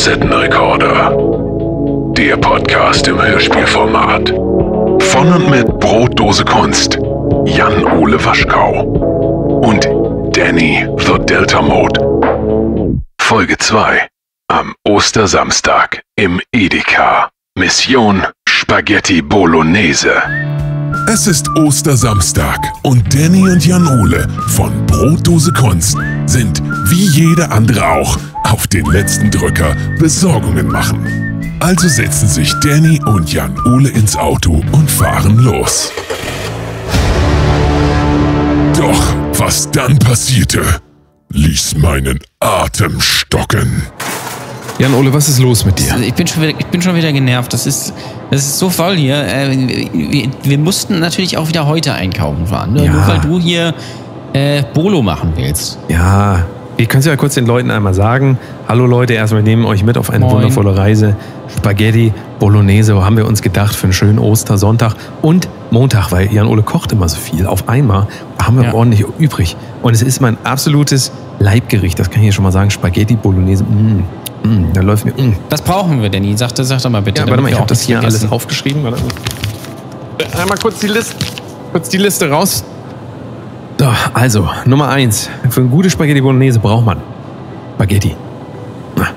Kassettenrekorder. Der Podcast im Hörspielformat. Von und mit Brotdose Kunst. Jan-Ole Waschkau. Und Danny the Delta Mode. Folge 2. Am Ostersamstag im Edeka. Mission Spaghetti Bolognese. Es ist Ostersamstag und Danny und Jan-Ole von Brotdose Kunst sind, wie jeder andere auch, auf den letzten Drücker Besorgungen machen. Also setzen sich Danny und Jan-Ole ins Auto und fahren los. Doch was dann passierte, ließ meinen Atem stocken. Jan-Ole, was ist los mit dir? Also ich bin schon wieder, ich bin schon wieder genervt. Das ist, das ist so voll hier. Äh, wir, wir mussten natürlich auch wieder heute einkaufen fahren. Ne? Ja. Nur weil du hier äh, Bolo machen willst. Ja, wir können es ja kurz den Leuten einmal sagen. Hallo Leute, erstmal wir nehmen euch mit auf eine Moin. wundervolle Reise. Spaghetti, Bolognese, wo haben wir uns gedacht für einen schönen Ostersonntag und Montag, weil Jan-Ole kocht immer so viel. Auf einmal haben wir Ja. ordentlich übrig. Und es ist mein absolutes Leibgericht, das kann ich hier schon mal sagen. Spaghetti, Bolognese, mm, mm, da läuft mir, mm. Was brauchen wir denn? hier? Sag, sag doch mal bitte. Ja, warte mal, ich habe auch das hier alles vergessen. aufgeschrieben. Warte. Einmal kurz die Liste, kurz die Liste raus. So, also, Nummer eins. Für eine gute Spaghetti Bolognese braucht man Spaghetti. Na,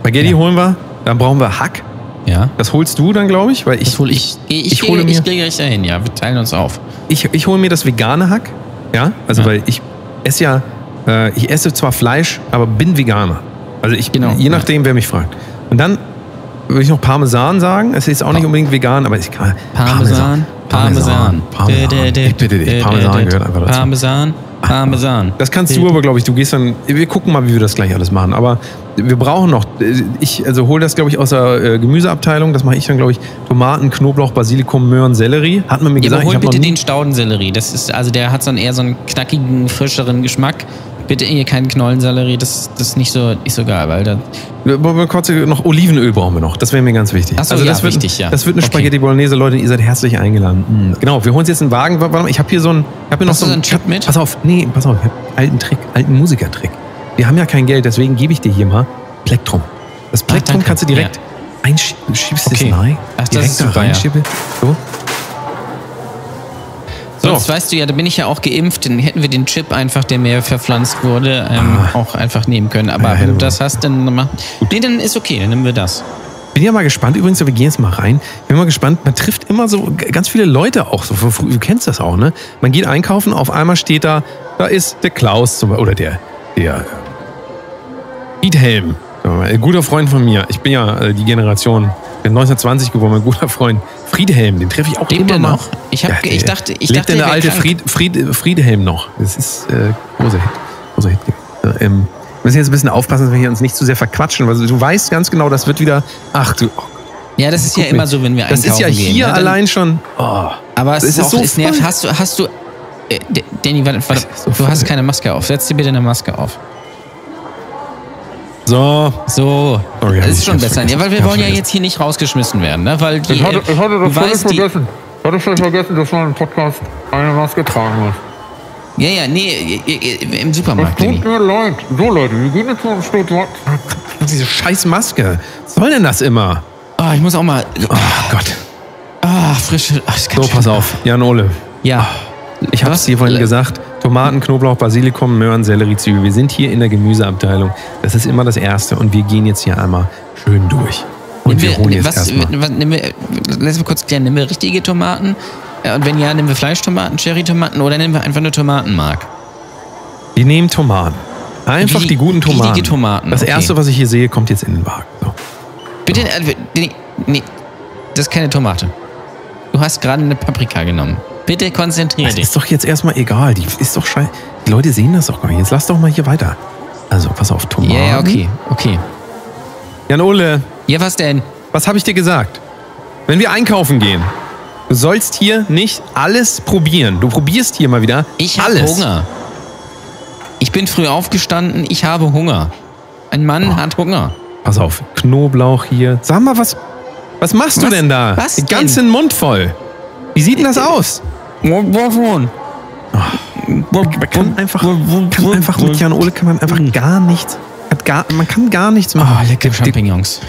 Spaghetti Ja. holen wir, dann brauchen wir Hack. Ja. Das holst du dann, glaube ich, weil ich, Das hole ich. Ich, ich, ich gehe- hole mir- ich gehe gleich dahin, ja. Wir teilen uns auf. ich, ich hole mir das vegane Hack. Ja, also Ja. weil ich esse ja, äh, ich esse zwar Fleisch, aber bin Veganer. Also ich, Genau, je ja. nachdem, wer mich fragt. Und dann würde ich noch Parmesan sagen. Es ist auch nicht unbedingt vegan, aber ich kann Parmesan, Parmesan. Parmesan. Ich bitte dich, Parmesan gehört einfach dazu. Parmesan, Parmesan. Das kannst du aber, glaube ich, du gehst dann, wir gucken mal, wie wir das gleich alles machen. Aber wir brauchen noch, ich also hole das, glaube ich, aus der äh, Gemüseabteilung. Das mache ich dann, glaube ich, Tomaten, Knoblauch, Basilikum, Möhren, Sellerie. Hat man mir Ja, gesagt, aber hol ich habe noch bitte den Staudensellerie. Das ist, also der hat so einen, eher so einen knackigen, frischeren Geschmack. Bitte hier keinen Knollensellerie, das, das ist nicht so, nicht so geil, weil da, kurz noch Olivenöl brauchen wir noch. Das wäre mir ganz wichtig. Ach so, also ja, das wird, wichtig, ja. Das wird eine Okay. Spaghetti Bolognese, Leute. Ihr seid herzlich eingeladen. Mm. Genau, wir holen uns jetzt einen Wagen. Warte mal, ich habe hier so einen, ich habe hier noch Hast du so einen hab- Chip mit? Pass auf, nee, pass auf, ich habe alten Trick, alten Musikertrick. Wir haben ja kein Geld, deswegen gebe ich dir hier mal Plektrum. Das Plektrum danke. kannst du direkt einschieben, du schiebst Okay. es rein, Ach, das direkt ist da super, ja. So. So. Sonst weißt du ja, da bin ich ja auch geimpft, dann hätten wir den Chip einfach, der mir verpflanzt wurde, ähm, auch einfach nehmen können. Aber Ah. Ja, wenn du das hast, dann mach. Nee, dann ist okay, dann nehmen wir das. Bin ja mal gespannt, übrigens, wir gehen jetzt mal rein. Bin mal gespannt, man trifft immer so ganz viele Leute auch so. Du kennst das auch, ne? Man geht einkaufen, auf einmal steht da, da ist der Klaus zum Beispiel, oder der, der wir mal, ein guter Freund von mir. Ich bin ja äh, die Generation, 1920 geboren, mein guter Freund Friedhelm, den treffe ich auch Lebt immer der mal. noch? Ich hab- ich der- dachte- ich lebt dachte, der der alte Fried, Fried, Friedhelm noch. Das ist äh, großer Hit. Großer Hit. Äh, ähm, wir müssen jetzt ein bisschen aufpassen, dass wir hier uns nicht zu sehr verquatschen, weil du weißt ganz genau, das wird wieder. Ach du, oh Ja, das ist ja Guck immer mir. so, wenn wir Das einkaufen ist ja gehen. hier ne? Dann- allein schon. Oh. Aber es Das ist, auch, so es nervt. Hast du, hast du, äh, Danny, warte, warte, du hast keine Maske auf. Setz dir bitte eine Maske auf. So. So, Sorry, hab das ist schon besser. Ja, weil wir wollen ja jetzt hier nicht rausgeschmissen werden, ne? Weil die, Ich hatte, ich hatte das völlig vergessen. Ich hatte völlig vergessen, dass man im Podcast eine Maske tragen muss. Ja, ja, nee, im Es Supermarkt, tut Danny. mir leid. So, Leute, wir gehen jetzt mal ein Stück weit. Diese scheiß Maske. Was soll denn das immer? Ah, ich muss auch mal. Oh Gott. Ah, frische. Ach, So, pass auf. Jan Ole. Ja. Ich habe es Was? dir vorhin gesagt. Tomaten, Knoblauch, Basilikum, Möhren, Sellerie, Zwiebel. Wir sind hier in der Gemüseabteilung. Das ist immer das Erste. Und wir gehen jetzt hier einmal schön durch. Und Nehmen wir holen jetzt was, erstmal. was, nehmen wir, lass mal kurz klären, nehmen wir richtige Tomaten? Äh, Und wenn ja, nehmen wir Fleischtomaten, Cherrytomaten oder nehmen wir einfach eine Tomatenmark? Wir nehmen Tomaten. Einfach Wie- die guten Tomaten. Tomaten, Das okay. Erste, was ich hier sehe, kommt jetzt in den Wagen. So. Bitte, äh, nee, nee, das ist keine Tomate. Du hast gerade eine Paprika genommen. Bitte konzentriere Das dich. ist doch jetzt erstmal egal. Die ist doch scheiße. Die Leute sehen das doch gar nicht. Jetzt lass doch mal hier weiter. Also, pass auf, Tomaten. Ja, ja, okay, okay. Jan Ole, Ja, was denn? was habe ich dir gesagt? Wenn wir einkaufen gehen, du sollst hier nicht alles probieren. Du probierst hier mal wieder Ich habe. Hunger. Ich bin früh aufgestanden, ich habe Hunger. Ein Mann Oh. hat Hunger. Pass auf, Knoblauch hier. Sag mal, was, was machst du Was- denn da? was Den ganzen Mund voll. Wie sieht denn das aus? Wovon? Man kann einfach, kann einfach mit Jan Ole kann man einfach gar nichts, gar, man kann gar nichts Oh, machen. lecker Die- die- Champignons.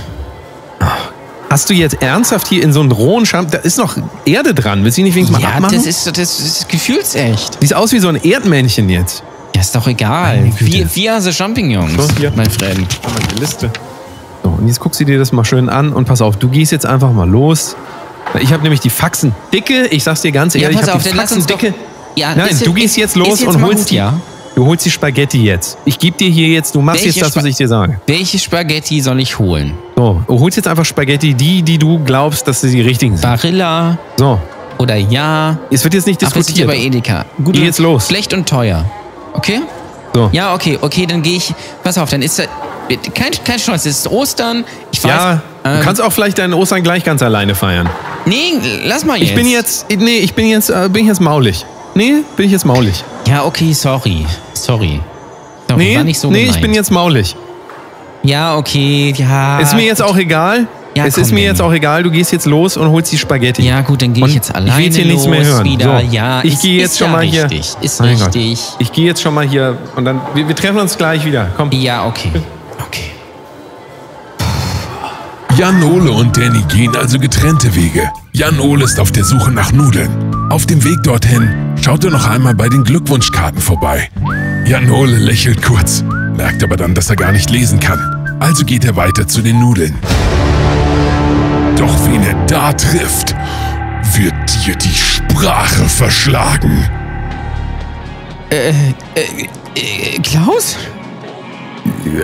Hast du jetzt ernsthaft hier in so einen rohen Scham... Da ist noch Erde dran. Willst du nicht wenigstens mal Ja, abmachen? das ist, das ist gefühlsecht. Sieht aus wie so ein Erdmännchen jetzt. Ja, ist doch egal. Wie, wie also Champignons, So, hier. mein Freund. Mal die Liste. So, und jetzt guckst du dir das mal schön an und pass auf, du gehst jetzt einfach mal los. Ich habe nämlich die Faxen dicke, ich sag's dir ganz Ja, ehrlich, pass ich hab auf, die Faxen dicke. Ja, Nein, du gehst jetzt los jetzt und holst gut, die. ja. Du holst die Spaghetti jetzt. Ich gebe dir hier jetzt, du machst Welche jetzt das, was ich dir sage. Welche Spaghetti soll ich holen? So, du holst jetzt einfach Spaghetti, die, die du glaubst, dass sie die richtigen sind. Barilla So, oder ja? es wird jetzt nicht Ach, wir sind hier diskutiert. bei Edeka. Gut, Geh jetzt los. Schlecht und teuer. Okay? So. Ja, okay, okay, dann gehe ich. Pass auf, dann ist da. Kein, kein Chance, es ist Ostern. Ich weiß. Ja, du ähm, kannst auch vielleicht deinen Ostern gleich ganz alleine feiern. Nee, lass mal jetzt. Ich bin jetzt, nee, ich bin jetzt, äh, bin ich jetzt maulig. Nee, bin ich jetzt maulig. Ja, okay, sorry. Sorry. sorry Nee, war nicht so nee, gemeint. ich bin jetzt maulig. Ja, okay, ja. Ist mir jetzt auch egal. Ja, es komm, ist mir jetzt auch egal. Du gehst jetzt los und holst die Spaghetti. Ja, gut, dann gehe ich jetzt ich alleine will jetzt hier nichts mehr los hören. wieder. So, Ja, ich ist- gehe jetzt ist schon ja mal hier. richtig. Ist Mein Gott. richtig. Ich gehe jetzt schon mal hier und dann wir, wir treffen uns gleich wieder. Komm. Ja, okay. Okay. Jan Ole und Danny gehen also getrennte Wege. Jan Ole ist auf der Suche nach Nudeln. Auf dem Weg dorthin schaut er noch einmal bei den Glückwunschkarten vorbei. Jan Ole lächelt kurz, merkt aber dann, dass er gar nicht lesen kann. Also geht er weiter zu den Nudeln. Doch wen er da trifft, wird dir die Sprache verschlagen. Äh, Klaus?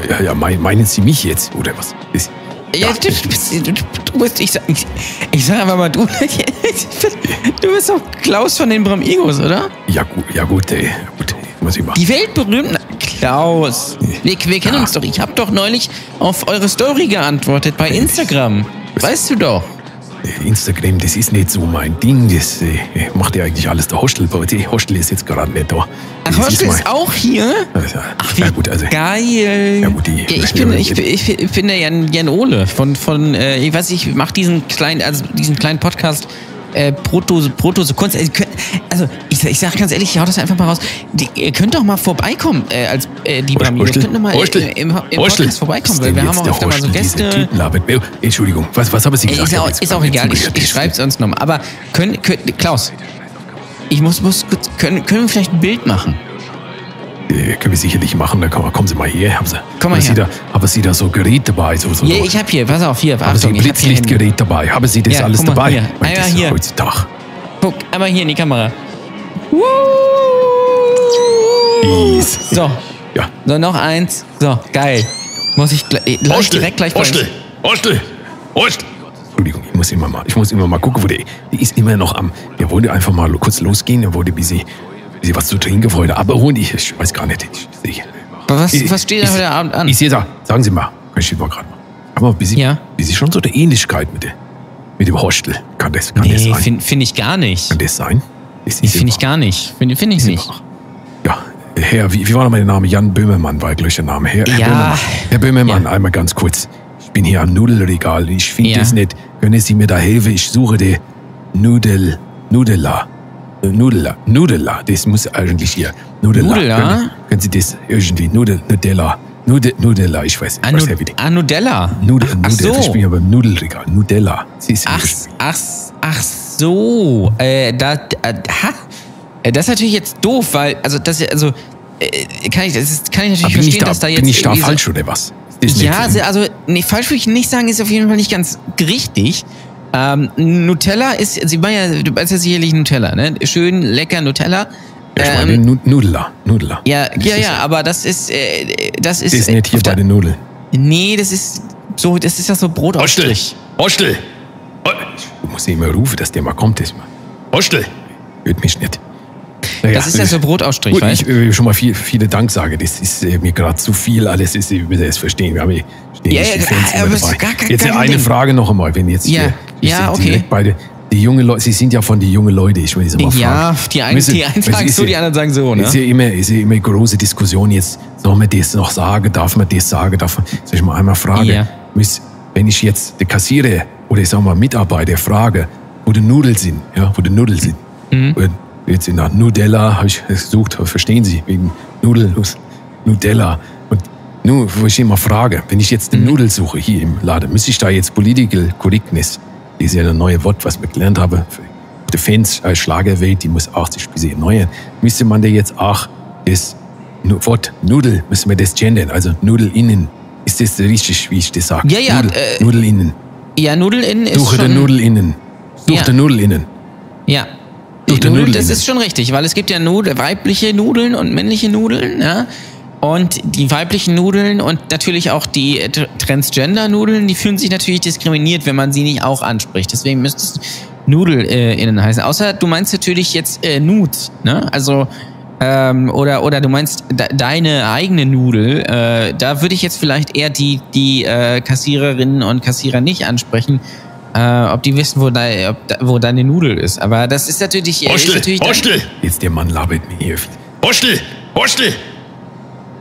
Ja, ja, mein, meinen Sie mich jetzt oder was? Ist, Ja, du, du, bist, du, du bist, ich sag, ich, ich sag einfach mal, du, du bist doch Klaus von den Bramigos, oder? ja gut, ja gut, ey, gut, ey, muss ich machen. Die weltberühmten Klaus. Wir, wir kennen uns doch. Ich habe doch neulich auf eure Story geantwortet bei Instagram. Weißt du doch. Instagram, das ist nicht so mein Ding. Das äh, macht ja eigentlich alles der Hostel. Aber der Hostel ist jetzt gerade nicht da. Ach, Hostel ist auch hier? Also, Ach, ja gut, also geil. Ja, gut, die- Ja, ich, bin, ich, ich, ich bin der Jan, Jan Ole von, von äh, ich weiß nicht, ich mache diesen kleinen, also diesen kleinen Podcast äh, Brotdose, Brotdose Kunst. Also, also ich, ich sage ganz ehrlich, ich hau das einfach mal raus. Die, ihr könnt doch mal vorbeikommen äh, als äh, die Bramigos. Ihr könnt doch mal äh, im, im. Podcast vorbeikommen, weil wir haben auch öfter mal so Gäste. Oh, Entschuldigung, was, was habe ich Ey, gesagt? ist, auch, ist auch egal, ich, ich schreibe es uns nochmal. Aber können, können, Klaus, ich muss, muss kurz- können, können wir vielleicht ein Bild machen? Äh, können wir sicherlich machen. Da kommen, Sie mal her. Haben Sie, Komm mal haben Sie her. da, haben Sie da so Gerät dabei? So, so, Ja, ich habe hier, pass auf, hier, haben Sie Achtung, ein. Blitzlichtgerät dabei? Haben Sie das Ja, alles dabei? hier. Einmal das ja hier. Heutzutage. Guck, einmal hier in die Kamera. Easy. So, Ja. so noch eins. So, geil. Muss ich gleich, ich direkt gleich bei Hostel, Hostel, Hostel. Entschuldigung, ich muss immer mal, ich muss immer mal gucken, wo der, die ist immer noch am, der wollte einfach mal kurz losgehen, der wollte bisschen, bisschen was zu trinken wollte, aber holen, ich, ich weiß gar nicht, ich, ich, Was, ich- was steht da heute Abend an? Ich sehe da, sagen Sie mal, ich mal gerade mal. Aber bisschen, Ja. bisschen schon so eine Ähnlichkeit mit, der, mit dem Hostel. Kann das, kann das Nee, sein? finde find ich gar nicht. kann das sein? Das ist Finde ich gar nicht. Finde find ich nicht. Ja, Herr, wie, wie war noch mein Name? Jan Böhmermann war gleich der Name. Herr, Herr Ja. Böhmermann, Herr Böhmermann Ja. einmal ganz kurz. Ich bin hier am Nudelregal. Ich finde Ja. es nicht. Können Sie mir da helfen? Ich suche die Nudel, Nudela. Äh, Nudela, Nudela. Das muss eigentlich hier. Nudela. Nudela? Können, können Sie das irgendwie? Nudel, Nudella. Nudel, Nudela, ich weiß nicht. Anu, was der wieder. Anudella. Nudel, ach Nudel. Ich so. bin ja beim Nudelregal. Nudella. Sie ist Ach, ach, ach so. Äh, da, äh, ha. Äh, Das ist natürlich jetzt doof, weil, also, das, also, äh, kann ich, das ist, kann ich natürlich bin ich verstehen, da, dass da jetzt. bin ich da irgendwie so- falsch oder was? Ja, se- also, nee, falsch würde ich nicht sagen, ist auf jeden Fall nicht ganz richtig. Ähm, Nutella ist, Sie meinen ja, du meinst ja sicherlich Nutella, ne? Schön, lecker Nutella. Ich Ähm, meine Nu- Nudela. Nudela. ja, Das ja, ja, aber das ist, äh, das ist. Das ist nicht hier der- bei den Nudeln. Nee, das ist so, das ist ja so Brotaufstrich. Hostel! Du musst ihn immer rufen, dass der mal kommt. Das mal. Hostel! Hört mich nicht. Naja, Das ist ja so Brotaufstrich, Gut, weißt ich will schon mal viel, viele Dank sagen. Das ist äh, mir gerade zu viel. Alles ist, ich will das verstehen. Wir haben hier Ja, ja, Fans aber gar kein- Jetzt kein eine Ding. Frage noch einmal, wenn jetzt Ja, hier, ja, sind okay. direkt beide, die junge Leute, Sie sind ja von die jungen Leute, ich will Sie mal fragen. Ja, die einen, Müssen- die einen sagen so, die anderen sagen so, ne? Ist ja immer, ist ja immer eine große Diskussion jetzt. Soll man das noch sagen? Darf man das sagen? Darf man, soll ich mal einmal fragen? Ja. Wenn ich jetzt der Kassierer oder ich sag mal Mitarbeiter frage, wo die Nudeln sind, ja, wo die Nudeln sind. Mhm. Jetzt in der Nudella habe ich gesucht, verstehen Sie, wegen Nudeln, Nudella. Und Nun, wo ich immer frage, wenn ich jetzt eine Nudel suche hier im Laden, müsste ich da jetzt Political Correctness, das ist ja ein neues Wort, was wir gelernt haben, für die Fans, äh, Schlagerwelt, die muss 80 bis erneuern, müsste man da jetzt auch das Wort Nudel, müssen wir das gendern, also Nudel innen. Ist das richtig, wie ich das sage? Ja, ja, Nudel, äh, Nudel innen. Ja, Nudel innen ist Suche schon... den Nudel innen. Suche Ja. den Nudel innen. Ja. Die Nudeln, Nudeln das innen. ist schon richtig, weil es gibt ja Nudel, weibliche Nudeln und männliche Nudeln, ja. Und die weiblichen Nudeln und natürlich auch die Tr- Transgender-Nudeln, die fühlen sich natürlich diskriminiert, wenn man sie nicht auch anspricht. Deswegen müsste es Nudel äh, innen heißen. Außer du meinst natürlich jetzt äh, Nudes, ne? Also ähm, oder oder du meinst de deine eigene Nudel. Äh, da würde ich jetzt vielleicht eher die die äh, Kassiererinnen und Kassierer nicht ansprechen. Äh, ob die wissen, wo, de, ob, da- wo deine Nudel ist. Aber das ist natürlich. äh, ist Hostel, natürlich Hostel, Jetzt der Mann labert mir hier. Hostel, Hostel.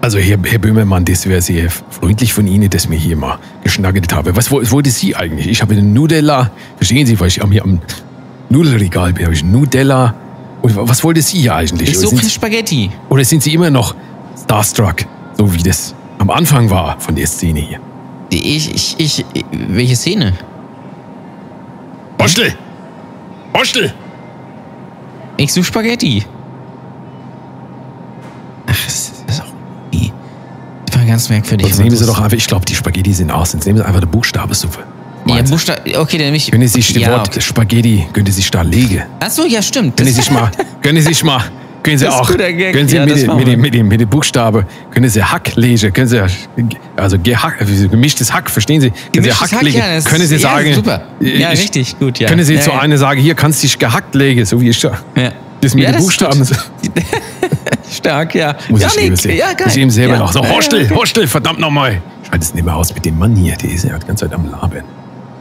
Also Herr, Herr Böhmermann, das wäre sehr freundlich von Ihnen, dass mir hier mal geschnaggelt habe. Was woll- wollte Sie eigentlich? Ich habe einen Nudella. Verstehen Sie, weil ich am- hier am Nudelregal bin, habe ich Nudella. Und wa- was wollte Sie hier eigentlich? Ich suche Spaghetti. oder sind Sie immer noch starstruck, so wie das am Anfang war von der Szene hier? Ich, ich, ich, welche Szene? Hostel, Hostel. Ich suche Spaghetti. Ach, war ganz merkwürdig. Sonst nehmen Sie doch einfach, ich glaube, die Spaghetti sind aus. Sonst nehmen Sie einfach eine Buchstabensuppe. Ja? Buchstabe. Okay, dann mich. Können Sie sich das ja, Wort okay. Spaghetti, können Sie sich da legen? Achso, ja, stimmt. Können Sie sich mal, können Sie sich mal, können Sie auch, können Sie Ja, mit, mit, den- mit, den- mit den Buchstaben, können Sie Hack lesen, können Sie, also gehack, also gemischtes Hack, verstehen Sie? Können Sie Gemischtes Hack, legen? ja, können Sie ja, sagen, super. Ja, ich- richtig, gut, ja. Können Sie Ja, zu ja. einer sagen, hier kannst du dich gehackt legen, so wie ich da. Ja. Das mit Ja, den Buchstaben. Stark, ja. Muss ja, ich ja, geil. Ich eben selber ja. noch. So, Ja, Hostel, ja, okay. Hostel, verdammt nochmal. Schalt es nicht mehr aus mit dem Mann hier, der ist ja die ganze Zeit am Labern.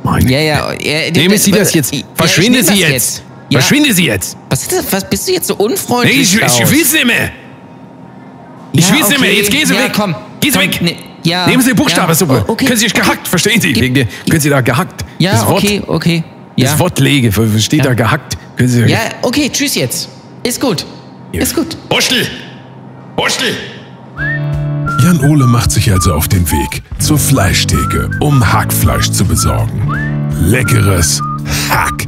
Meine Ja, ja. ja Nehmen Sie das jetzt. Ja, ich Verschwinde Sie das jetzt. Ja. Verschwinde Sie jetzt. Was, ist das? Was bist du jetzt so Nee, unfreundlich? ich, ich Klaus? will es nicht mehr. Ich Ja, will es nicht mehr. okay. Jetzt gehen Sie ja, weg. Komm, Gehen Sie komm, weg. ne, ja, Nehmen Sie ja. Buchstabensuppe. Oh, okay. Können Sie sich gehackt, verstehen Sie? Der, können Sie da gehackt? Ja, das Wort, okay, okay. Ja. Das Wort lege, steht da Ja. gehackt. Können Sie ja, okay, tschüss jetzt. Ist gut. Ja. Ist gut. Hostel, Hostel. Jan Ole macht sich also auf den Weg zur Fleischtheke, um Hackfleisch zu besorgen. Leckeres Hack.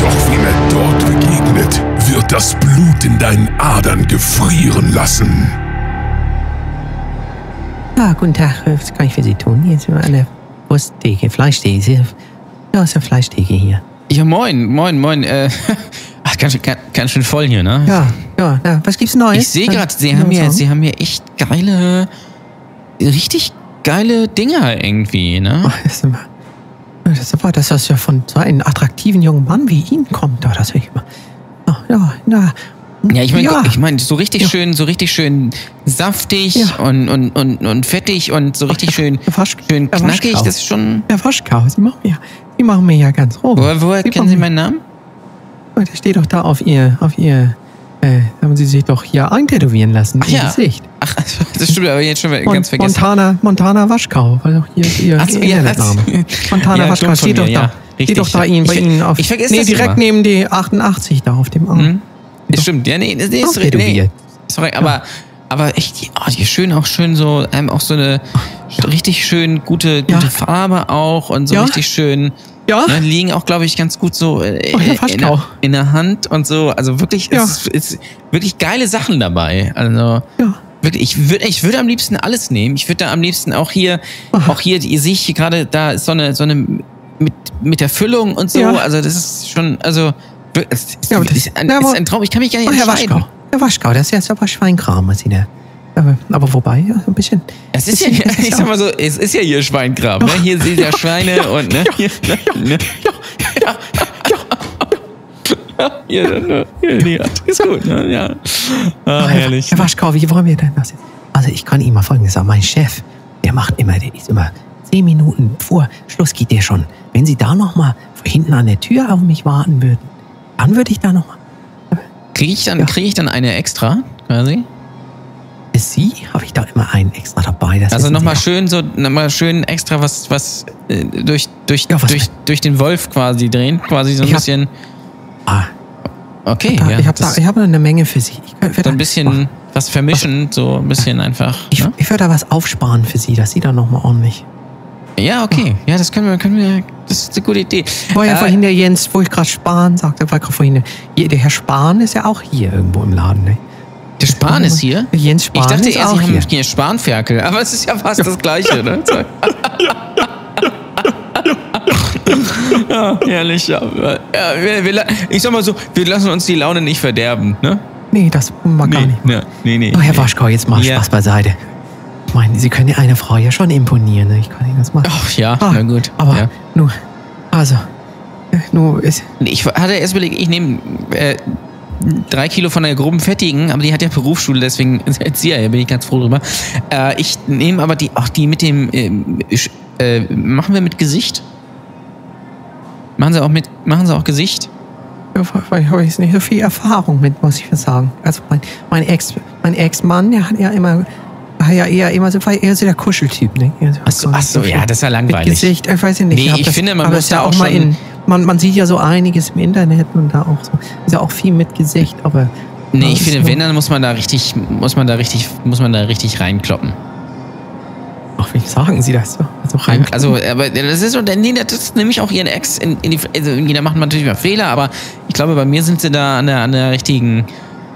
Doch wem er dort begegnet, wird das Blut in deinen Adern gefrieren lassen. Ja, guten Tag. Was kann ich für Sie tun? Hier sind wir an der Wursttheke, Fleischtheke. Ja, ist eine Fleischtheke hier. Ja, moin, moin, moin. Äh, ach, ganz, schön- ganz, ganz schön voll hier, ne? Ja, ja, ja. Was gibt's Neues? Ich sehe Was- gerade, Sie haben sagen? Sie haben hier echt geile, richtig geile Dinger irgendwie, ne? Ach, das ist immer. Das ist aber, dass das ja von so einem attraktiven jungen Mann wie Ihnen kommt. Ja, das will ich mal. Ja, ja, ja. Ja, ich meine, ja. ich meine, so richtig Ja. schön, so richtig schön saftig Ja. und, und, und, und fettig und so richtig schön, der Wasch- schön der knackig. Das ist schon. Herr Waschkau, Sie machen mir, Sie machen mir ja ganz roh. Woher, woher kennen Sie meinen Namen? Der steht doch da auf Ihr, auf Ihr, äh, haben Sie sich doch hier eintätowieren lassen, Ach Ihr ja. Gesicht. Ach, das stimmt, aber jetzt schon Mon- ganz vergessen. Montana, Montana Waschkau, war doch hier Ihr Ach so, ja, das- Montana Ja, Waschkau steht doch mir, da. ja. steht Richtig, doch da ja. Ihnen, bei Ich Ihnen auf. ich vergesse nee, das direkt immer. neben die 88 da auf dem Arm. Mhm. Das stimmt, ja, nee, nee, Auch nee, sorry, aber, aber echt, die, oh, die schön auch schön so, ähm, auch so eine richtig schön gute, gute Ja. Farbe auch und so Ja. richtig schön. Ja. Ne, liegen auch, glaube ich, ganz gut so äh, Oh, Herr in, der, in der Hand und so. Also wirklich, Ja. es ist, wirklich geile Sachen dabei. Also Ja. wirklich, ich würde, ich würde am liebsten alles nehmen. Ich würde da am liebsten auch hier, Aha. auch hier, ihr seht hier gerade, da ist so eine, so eine mit, mit der Füllung und so. Ja. Also das ist schon, also es ist, Ja, das- ist, ein, ja, ist ein Traum. Ich kann mich gar nicht Oh, Herr entscheiden. Waschkau. Herr Waschkau, das ist jetzt aber Schweinkram, was Sie da. Aber, wobei, ja, ein bisschen. Es ist ja, ich sag mal so, es ist ja hier Schweinkram. Ne? Hier sind ja Schweine und ne? Hier, ne? Hier, ne? Hier, die hat- ist gut, ne? Ja. Ah, Herr, herrlich. Herr Waschkau, wie wollen wir denn das jetzt? Also ich kann Ihnen mal Folgendes sagen. Mein Chef, der macht immer, der ist immer zehn Minuten vor Schluss geht der schon. Wenn Sie da noch mal hinten an der Tür auf mich warten würden, dann würde ich da noch mal. Kriege ich dann, Ja. kriege ich dann eine extra, quasi? Für Sie habe ich da immer einen extra dabei. Das Also nochmal schön, so, nochmal schön extra was, was äh, durch, durch, Ja, was durch, durch den Wolf quasi drehen, quasi so ein Ich hab- bisschen. doch. Ah, Okay, ja. ich habe da, ich habe eine Menge für Sie. Ich, könnte- so ein bisschen, was vermischen, so ein bisschen einfach. Ich, ne? ich würde da was aufsparen für Sie, dass Sie dann nochmal ordentlich. Ja, okay. Ja, das können wir, können wir, das ist eine gute Idee. War ja Äh, vorhin der Jens, wo ich gerade Spahn sagte, war gerade vorhin, der, der Herr Spahn ist ja auch hier irgendwo im Laden. Ne? Der Spahn ist hier? Jens Spahn Ich dachte ist eher, auch sie haben hier. Spanferkel, aber es ist ja fast das Gleiche, ne? ja, herrlich. Ja, ja, wir, wir, ich sag mal so, wir lassen uns die Laune nicht verderben, ne? Nee, das mag gar nicht. nee, nee. nee. Oh, Herr Waschkau, jetzt mal Ja. Spaß beiseite. Ich meine, Sie können ja eine Frau ja schon imponieren. Ne? Ich kann Ihnen das machen. Ach ja, Ah, na gut. Aber ja. nur, also, äh, nur ist, Nee, Ich hatte erst überlegt, ich nehme äh, drei Kilo von der groben Fettigen, aber die hat ja Berufsschule, deswegen Erzieher, da bin ich ganz froh drüber. Äh, ich nehme aber die, auch die mit dem, sch- äh, machen wir mit Gesicht? Machen Sie auch mit, machen Sie auch Gesicht? ja, weil ich habe jetzt nicht so viel Erfahrung mit, muss ich sagen. Also mein, mein Ex, mein Ex-Mann, der hat ja immer, ja eher immer so, war eher so der Kuscheltyp, ne? So- Ach so, ach so, ja, das ist ja Mit langweilig. Gesicht, ich weiß ja nicht. Nee, ich finde, man muss ist ja da auch auch mal in, man, man sieht ja so einiges im Internet und da auch so, ist ja auch viel mit Gesicht, aber. Nee, ich finde, wenn, dann muss man da richtig, muss man da richtig, muss man da richtig reinkloppen. Ach, wie sagen Sie das so? Also rein. Also, aber das ist so, nee, das ist nämlich auch ihren Ex in, in die, also jeder macht natürlich mal Fehler, aber ich glaube, bei mir sind sie da an der, an der richtigen,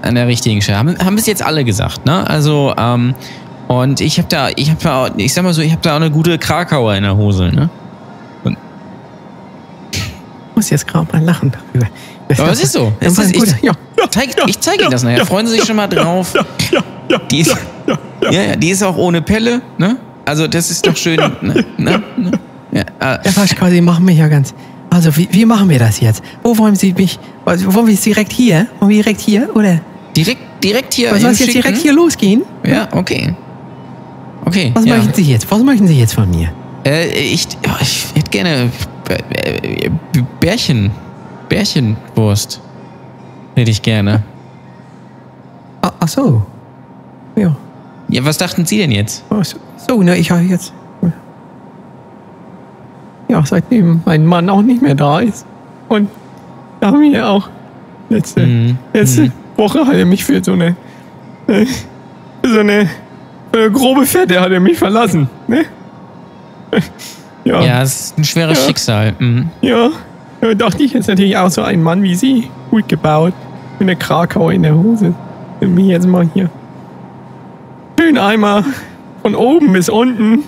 an der richtigen Stelle. Haben, haben bis jetzt alle gesagt, ne? Also, ähm, und ich habe da, ich habe da, ich sag mal so, ich habe da auch eine gute Krakauer in der Hose, ne? Ich muss jetzt gerade mal lachen darüber. Aber es ist so. Ja, Es ist, ich, gut, ja. zeig, zeige Ihnen das nachher. Freuen Sie sich schon mal drauf. Die ist, ja, ja, die ist auch ohne Pelle, ne? Also, das ist doch schön. Ne? Ne? Ne? Ja, äh, Ja, Waschkau, Sie machen mich ja ganz. Also, wie, wie machen wir das jetzt? Wo wollen Sie mich? Also, wollen wir es direkt hier? Wollen wir direkt hier? Oder direkt, direkt hier. soll es jetzt direkt hier losgehen? Ja, okay. Okay. Was ja. möchten Sie jetzt? Was möchten Sie jetzt von mir? Äh, ich, ja, ich hätte gerne Bärchen. Bärchenwurst. Hätte ich gerne. Ah, ach so. Ja. Ja, was dachten Sie denn jetzt? Ach so, so, ne, ich habe jetzt. Ja, seitdem mein Mann auch nicht mehr da ist. Und da haben wir auch letzte, Mhm, letzte mhm. Woche hat er mich für so eine, äh, für so eine, eine grobe Fette hat er mich verlassen. Ne? Ja, Ja, ja, es ist ein schweres Ja. Schicksal. Mhm. ja. Da dachte ich jetzt natürlich auch so ein Mann wie Sie, gut gebaut, mit einer Krakau in der Hose. Nimm mich jetzt mal hier. Schön einmal von oben bis unten.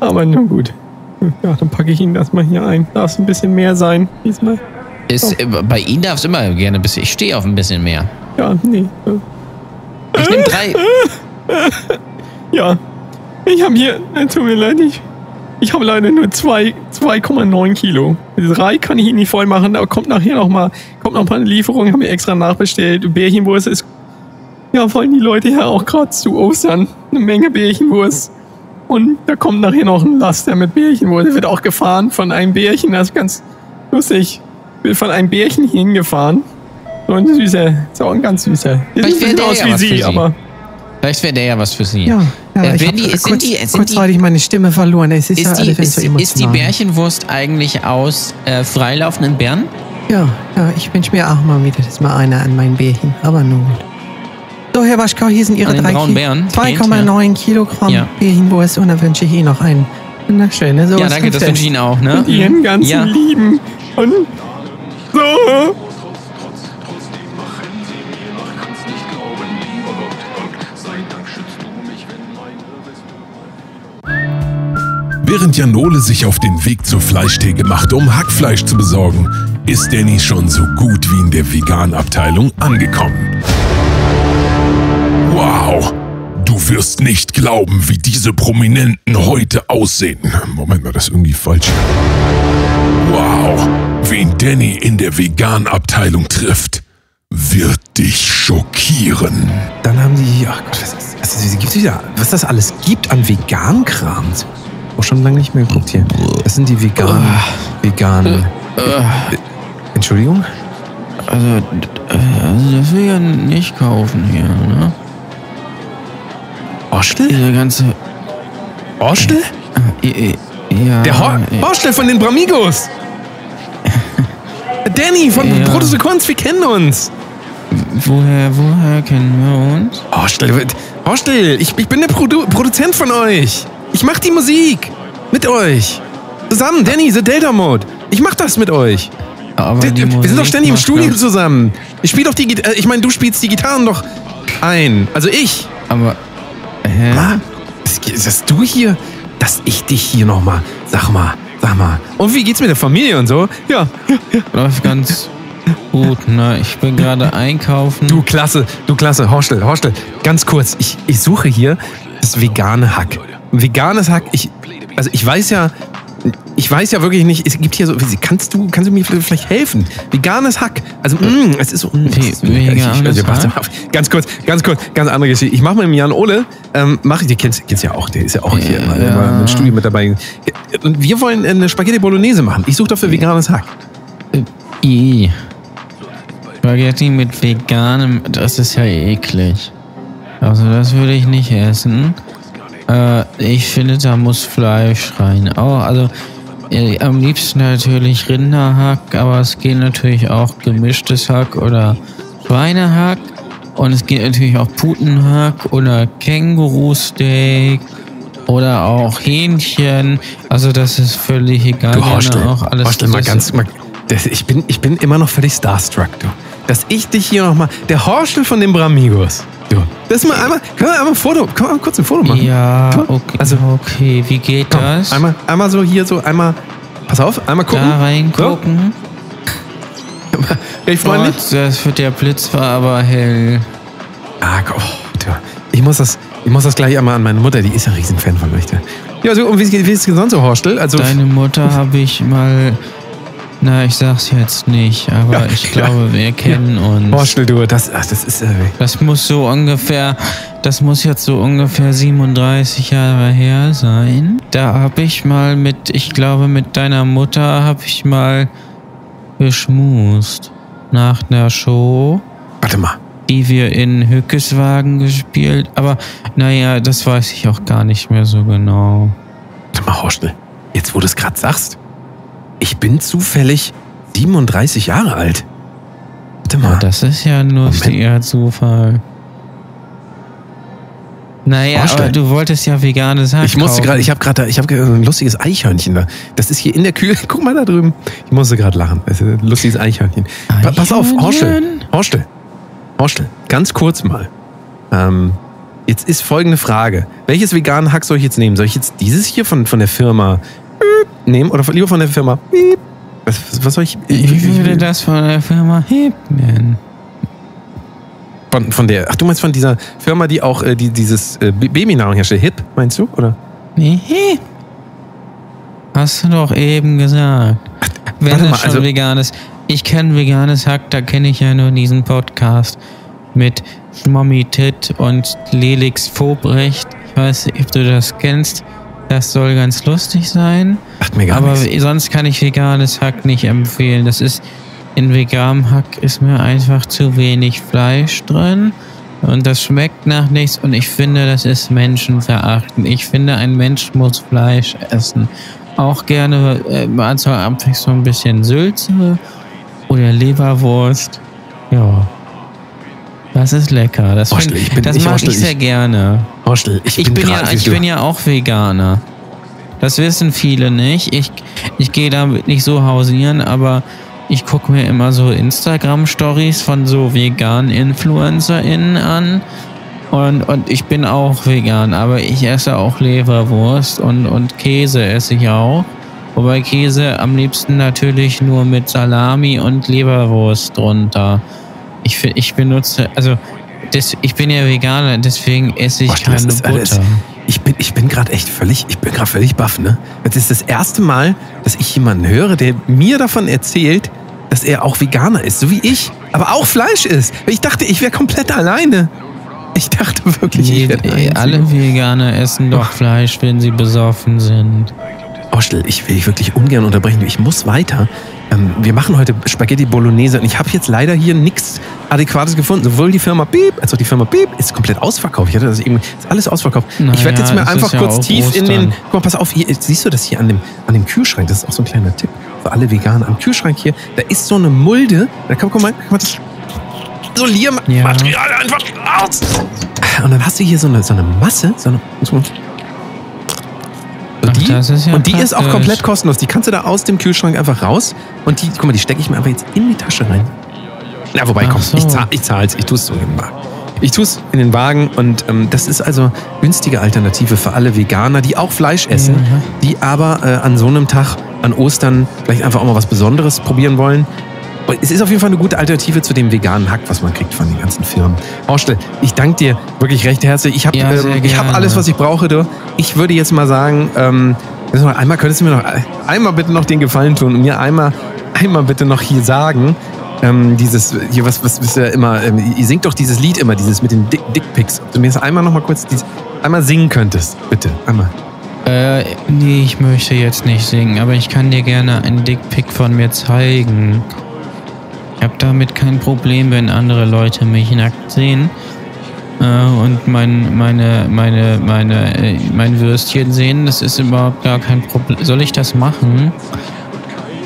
Aber nun gut. Ja, dann packe ich Ihnen das mal hier ein. Darf es ein bisschen mehr sein diesmal? Ist, äh, bei Ihnen darf es immer gerne ein bisschen. Ich stehe auf ein bisschen mehr. Ja, nee. Ich nehme drei. Ja. Ich habe hier, äh, tut mir leid, ich, ich habe leider nur zwei- 2,9 Kilo. Drei kann ich Ihnen nicht voll machen, aber kommt nachher noch mal, kommt noch mal eine Lieferung, haben wir extra nachbestellt. Bärchenwurst ist, ja, wollen die Leute ja auch gerade zu Ostern eine Menge Bärchenwurst. Und da kommt nachher noch ein Laster mit Bärchenwurst. Der wird auch gefahren von einem Bärchen, das ist ganz lustig. Wird von einem Bärchen hier hingefahren. So ein süßer, ist auch ein ganz süßer. Der sieht ein bisschen aus wie Sie. aber. Vielleicht wäre der ja was für Sie. Ja, ja Äh, ich habe die- sind kurz, die- kurzzeitig meine Stimme verloren. Es ist, ja Ist die, alles ist, so ist die. Bärchenwurst eigentlich aus äh, freilaufenden Bären? Ja, ja, ich wünsche mir auch mal wieder das mal einer an mein Bärchen. Aber nun gut. So, Herr Waschkau, hier sind Ihre An den drei braunen Ki- Bären? 2,9 Kilogramm Ja. Bärchenwurst und dann wünsche ich Ihnen noch einen wunderschönen. So Ja, danke, das wünsche ich Ihnen auch. Ne? Und Ihren ganzen ja. Lieben. Und so. Während Janole sich auf den Weg zur Fleischtheke macht, um Hackfleisch zu besorgen, ist Danny schon so gut wie in der Vegan-Abteilung angekommen. Wow! Du wirst nicht glauben, wie diese Prominenten heute aussehen. Moment mal, das ist irgendwie falsch. Wow! Wen Danny in der Vegan-Abteilung trifft, wird dich schockieren. Dann haben die, ach Gott, was ist das? Also, gibt's wieder, was das alles gibt an Vegan-Kram. Auch schon lange nicht mehr geguckt hier. Das sind die veganen, veganen. Äh, Entschuldigung? Also, äh, also das will ich ja nicht kaufen hier, ne? Orstel? Diese ganze. Orstel? äh, Ja. Der Hor äh, Orstel von den Bramigos. Danny von Ja. Protosequenz, wir kennen uns. woher, woher kennen wir uns? Horstel, Horstel, ich, ich bin der Produ Produzent von euch. Ich mach die Musik. Mit euch. Zusammen, Danny, The Delta Mode. Ich mach das mit euch. Aber wir die sind doch ständig im Studio zusammen. Ich spiele doch die Gitarre. Ich meine, du spielst die Gitarren doch ein. Also ich. Aber, hä? Ist ist das du hier? Dass ich dich hier nochmal. Sag mal, sag mal. Und wie geht's mit der Familie und so? Ja, Läuft ganz gut, ne? Ich bin gerade einkaufen. Du, klasse, du, klasse. Horstel, Horstel. Ganz kurz, ich, ich suche hier das vegane Hack. Veganes Hack, ich, also ich weiß ja, ich weiß ja wirklich nicht, es gibt hier so, kannst du, kannst du mir vielleicht helfen? Veganes Hack, also, mm, es ist so, mm, es ist lecker. Ich- ich- veganes auf. Ganz kurz, ganz kurz, ganz andere Geschichte. Ich mache mit dem Jan Ole, ähm, mach ich, den kennst, kennst ja auch, der ist ja auch hier Ja. immer im Studio mit dabei. Und wir wollen eine Spaghetti Bolognese machen. Ich suche dafür veganes Hack. I. Spaghetti mit veganem, das ist ja eklig. Also das würde ich nicht essen. Äh, ich finde, da muss Fleisch rein. Auch, also äh, am liebsten natürlich Rinderhack, aber es geht natürlich auch gemischtes Hack oder Schweinehack. Und es geht natürlich auch Putenhack oder Kängurusteak oder auch Hähnchen. Also das ist völlig egal. Du Horstel, auch alles Horstel, mal ganz, mal, das, ich, bin, ich bin immer noch völlig starstruck, du. Dass ich dich hier nochmal, der Horstel von den Bramigos. Das mal einmal, können wir einmal ein Foto, können wir mal kurz ein Foto machen? Ja, okay. Also, okay, wie geht komm, das? einmal, einmal so hier, so einmal, pass auf, einmal gucken. da reingucken. So, ich Gott, Freunde. das wird der Blitz war aber hell. Ah, oh, du, ich muss das, ich muss das gleich einmal an meine Mutter, die ist ja ein Riesenfan von euch. Ja, so, und wie, wie ist es sonst so, Horstel? Also, Deine Mutter habe ich mal. Na, ich sag's jetzt nicht, aber Ja, ich ja, glaube, wir kennen uns. Horstel, du, das, ach, das ist, äh, Das muss so ungefähr, das muss jetzt so ungefähr 37 Jahre her sein. Da habe ich mal mit, ich glaube, mit deiner Mutter habe ich mal geschmust. Nach einer Show. warte mal. die wir in Hückeswagen gespielt. Aber naja, das weiß ich auch gar nicht mehr so genau. Warte mal, Horstel, jetzt wo du es gerade sagst, ich bin zufällig 37 Jahre alt. Warte mal. Aber das ist ja nur Moment. eher Zufall. Naja, Vorstellen. aber du wolltest ja veganes Hack Ich musste gerade, ich habe gerade, ich habe ein lustiges Eichhörnchen da. Das ist hier in der Kühe. Guck mal da drüben. Ich musste gerade lachen. Das ist ein lustiges Eichhörnchen. Pa pass auf, Horstel. Eichhörnchen? Horstel. Horstel. Ganz kurz mal. Ähm, jetzt ist folgende Frage. Welches vegane Hack soll ich jetzt nehmen? Soll ich jetzt dieses hier von, von der Firma nehmen oder lieber von der Firma Piep? Was, was, soll ich? Ich würde das von der Firma Hip nennen. Von, von der, ach du meinst von dieser Firma, die auch äh, die, dieses äh, Ba- Babynahrung herstellt. Hip, meinst du? Oder? Nee, Hip. Hast du doch eben gesagt. Wenn warte es mal, schon also- veganes. Ich kenne veganes Hack, da kenne ich ja nur diesen Podcast mit Schmommi Tit und Lelix Vobrecht. Ich weiß nicht, ob du das kennst. Das soll ganz lustig sein. Sagt mir gar Aber nichts. sonst kann ich veganes Hack nicht empfehlen. Das ist in veganem Hack ist mir einfach zu wenig Fleisch drin und das schmeckt nach nichts und ich finde, das ist menschenverachtend. Ich finde, ein Mensch muss Fleisch essen. Auch gerne äh, zur Abwechslung ein bisschen Sülze oder Leberwurst. Ja. Das ist lecker. Das, Horstel, find, ich bin- das ich- mag Horstel, ich sehr ich- gerne. Horstel, ich, Ich bin, bin, ja, ich bin ja auch Veganer. Das wissen viele nicht. Ich, ich gehe damit nicht so hausieren, aber ich gucke mir immer so Instagram-Stories von so veganen InfluencerInnen an. Und, und ich bin auch vegan, aber ich esse auch Leberwurst und, und Käse esse ich auch. Wobei Käse am liebsten natürlich nur mit Salami und Leberwurst drunter. Ich, ich benutze, also das, ich bin ja Veganer, deswegen esse ich das keine Butter. alles- Ich bin, ich bin gerade echt völlig, ich bin gerade völlig baff, ne? Das ist das erste Mal, dass ich jemanden höre, der mir davon erzählt, dass er auch Veganer ist, so wie ich, aber auch Fleisch isst. Ich dachte, ich wäre komplett alleine. Ich dachte wirklich, Nee, ich wäre alle Veganer essen doch Fleisch, wenn sie besoffen sind. Horstel, ich will dich wirklich ungern unterbrechen. Ich muss weiter. Ähm, wir machen heute Spaghetti Bolognese und ich habe jetzt leider hier nichts Adäquates gefunden. Sowohl die Firma Beep als auch die Firma Beep ist komplett ausverkauft. Ich hatte das eben, ist alles ausverkauft. ich werde jetzt es einfach ja kurz tief in den. Ostern. Guck mal, pass auf, hier, siehst du das hier an dem, an dem Kühlschrank? Das ist auch so ein kleiner Tipp für alle Veganer. Am Kühlschrank hier, da ist so eine Mulde. Da kann, guck mal, mal das, Isoliermaterial einfach raus. Und dann hast du hier so eine, so eine Masse, so eine, und Ach, die, ist ja und die ist auch komplett kostenlos. Die kannst du da aus dem Kühlschrank einfach raus und die, guck mal, die stecke ich mir einfach jetzt in die Tasche rein. Na, wobei, Ach komm, so. ich, zahl, ich zahl's, ich tu's so in den Wagen. Ich tu's in den Wagen und ähm, das ist also günstige Alternative für alle Veganer, die auch Fleisch essen, Mhm. die aber äh, an so einem Tag, an Ostern, vielleicht einfach auch mal was Besonderes probieren wollen. Es ist auf jeden Fall eine gute Alternative zu dem veganen Hack, was man kriegt von den ganzen Firmen. Horstel, ich danke dir wirklich recht herzlich. Ich habe Ja, ich hab alles, was ich brauche. Du. Ich würde jetzt mal sagen, ähm, einmal könntest du mir noch einmal bitte noch den Gefallen tun und mir einmal, einmal bitte noch hier sagen, ähm, dieses, hier was, was ist ja immer, ähm, ihr singt doch dieses Lied immer, dieses mit den Dick, Dickpics. Ob du mir das einmal noch mal kurz, dieses, einmal singen könntest, bitte, einmal. Äh, nee, ich möchte jetzt nicht singen, aber ich kann dir gerne einen Dickpick von mir zeigen. Ich habe damit kein Problem, wenn andere Leute mich nackt sehen äh, und mein, meine, meine, meine, äh, mein Würstchen sehen. Das ist überhaupt gar kein Problem. Soll ich das machen?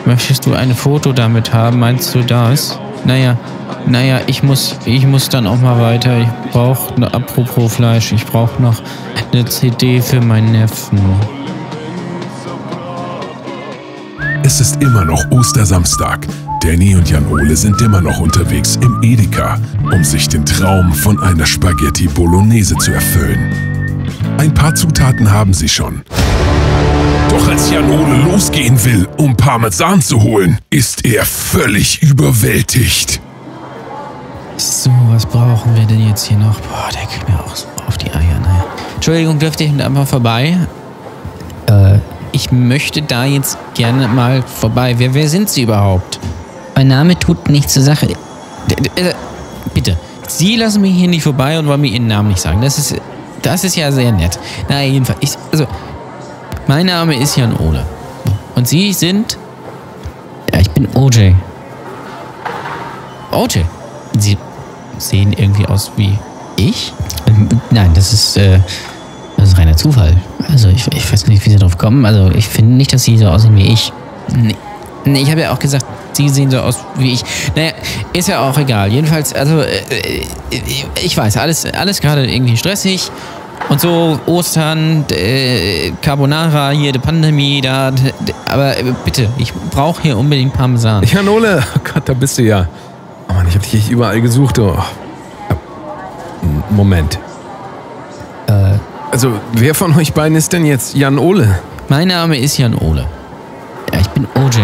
Möchtest du ein Foto damit haben? Meinst du das? Naja, naja, ich muss, ich muss dann auch mal weiter. Ich brauche, apropos Fleisch, ich brauche noch eine CD für meinen Neffen. Es ist immer noch Ostersamstag. Danny und Jan Ole sind immer noch unterwegs im Edeka, um sich den Traum von einer Spaghetti Bolognese zu erfüllen. Ein paar Zutaten haben sie schon. Doch als Jan Ole losgehen will, um Parmesan zu holen, ist er völlig überwältigt. So, was brauchen wir denn jetzt hier noch? Boah, der kriegt mir auch so auf die Eier. Naja. Entschuldigung, dürfte ich einmal vorbei? Äh, ich möchte da jetzt gerne mal vorbei. Wer, wer sind Sie überhaupt? Mein Name tut nichts zur Sache. Äh, bitte, Sie lassen mich hier nicht vorbei und wollen mir Ihren Namen nicht sagen. Das ist, das ist ja sehr nett. Na, jedenfalls, ich, also, mein Name ist Jan Ole. Und Sie sind Ja, ich bin OJ. OJ. Sie sehen irgendwie aus wie ich? Ähm, Nein, das ist, äh, das ist reiner Zufall. Also ich, ich weiß nicht, wie Sie drauf kommen. Also ich finde nicht, dass Sie so aussehen wie ich. Nee, nee ich habe ja auch gesagt, Sie sehen so aus wie ich. Naja, ist ja auch egal. Jedenfalls, also, äh, äh, ich weiß, alles, alles gerade irgendwie stressig. Und so, Ostern, äh, Carbonara, hier, die Pandemie, da. Aber äh, bitte, ich brauche hier unbedingt Parmesan. Jan Ole, oh Gott, da bist du ja. Oh Mann, ich habe dich echt überall gesucht. Oh. Moment. Äh, Also, wer von euch beiden ist denn jetzt Jan Ole? Mein Name ist Jan Ole. Ja, ich bin OJ.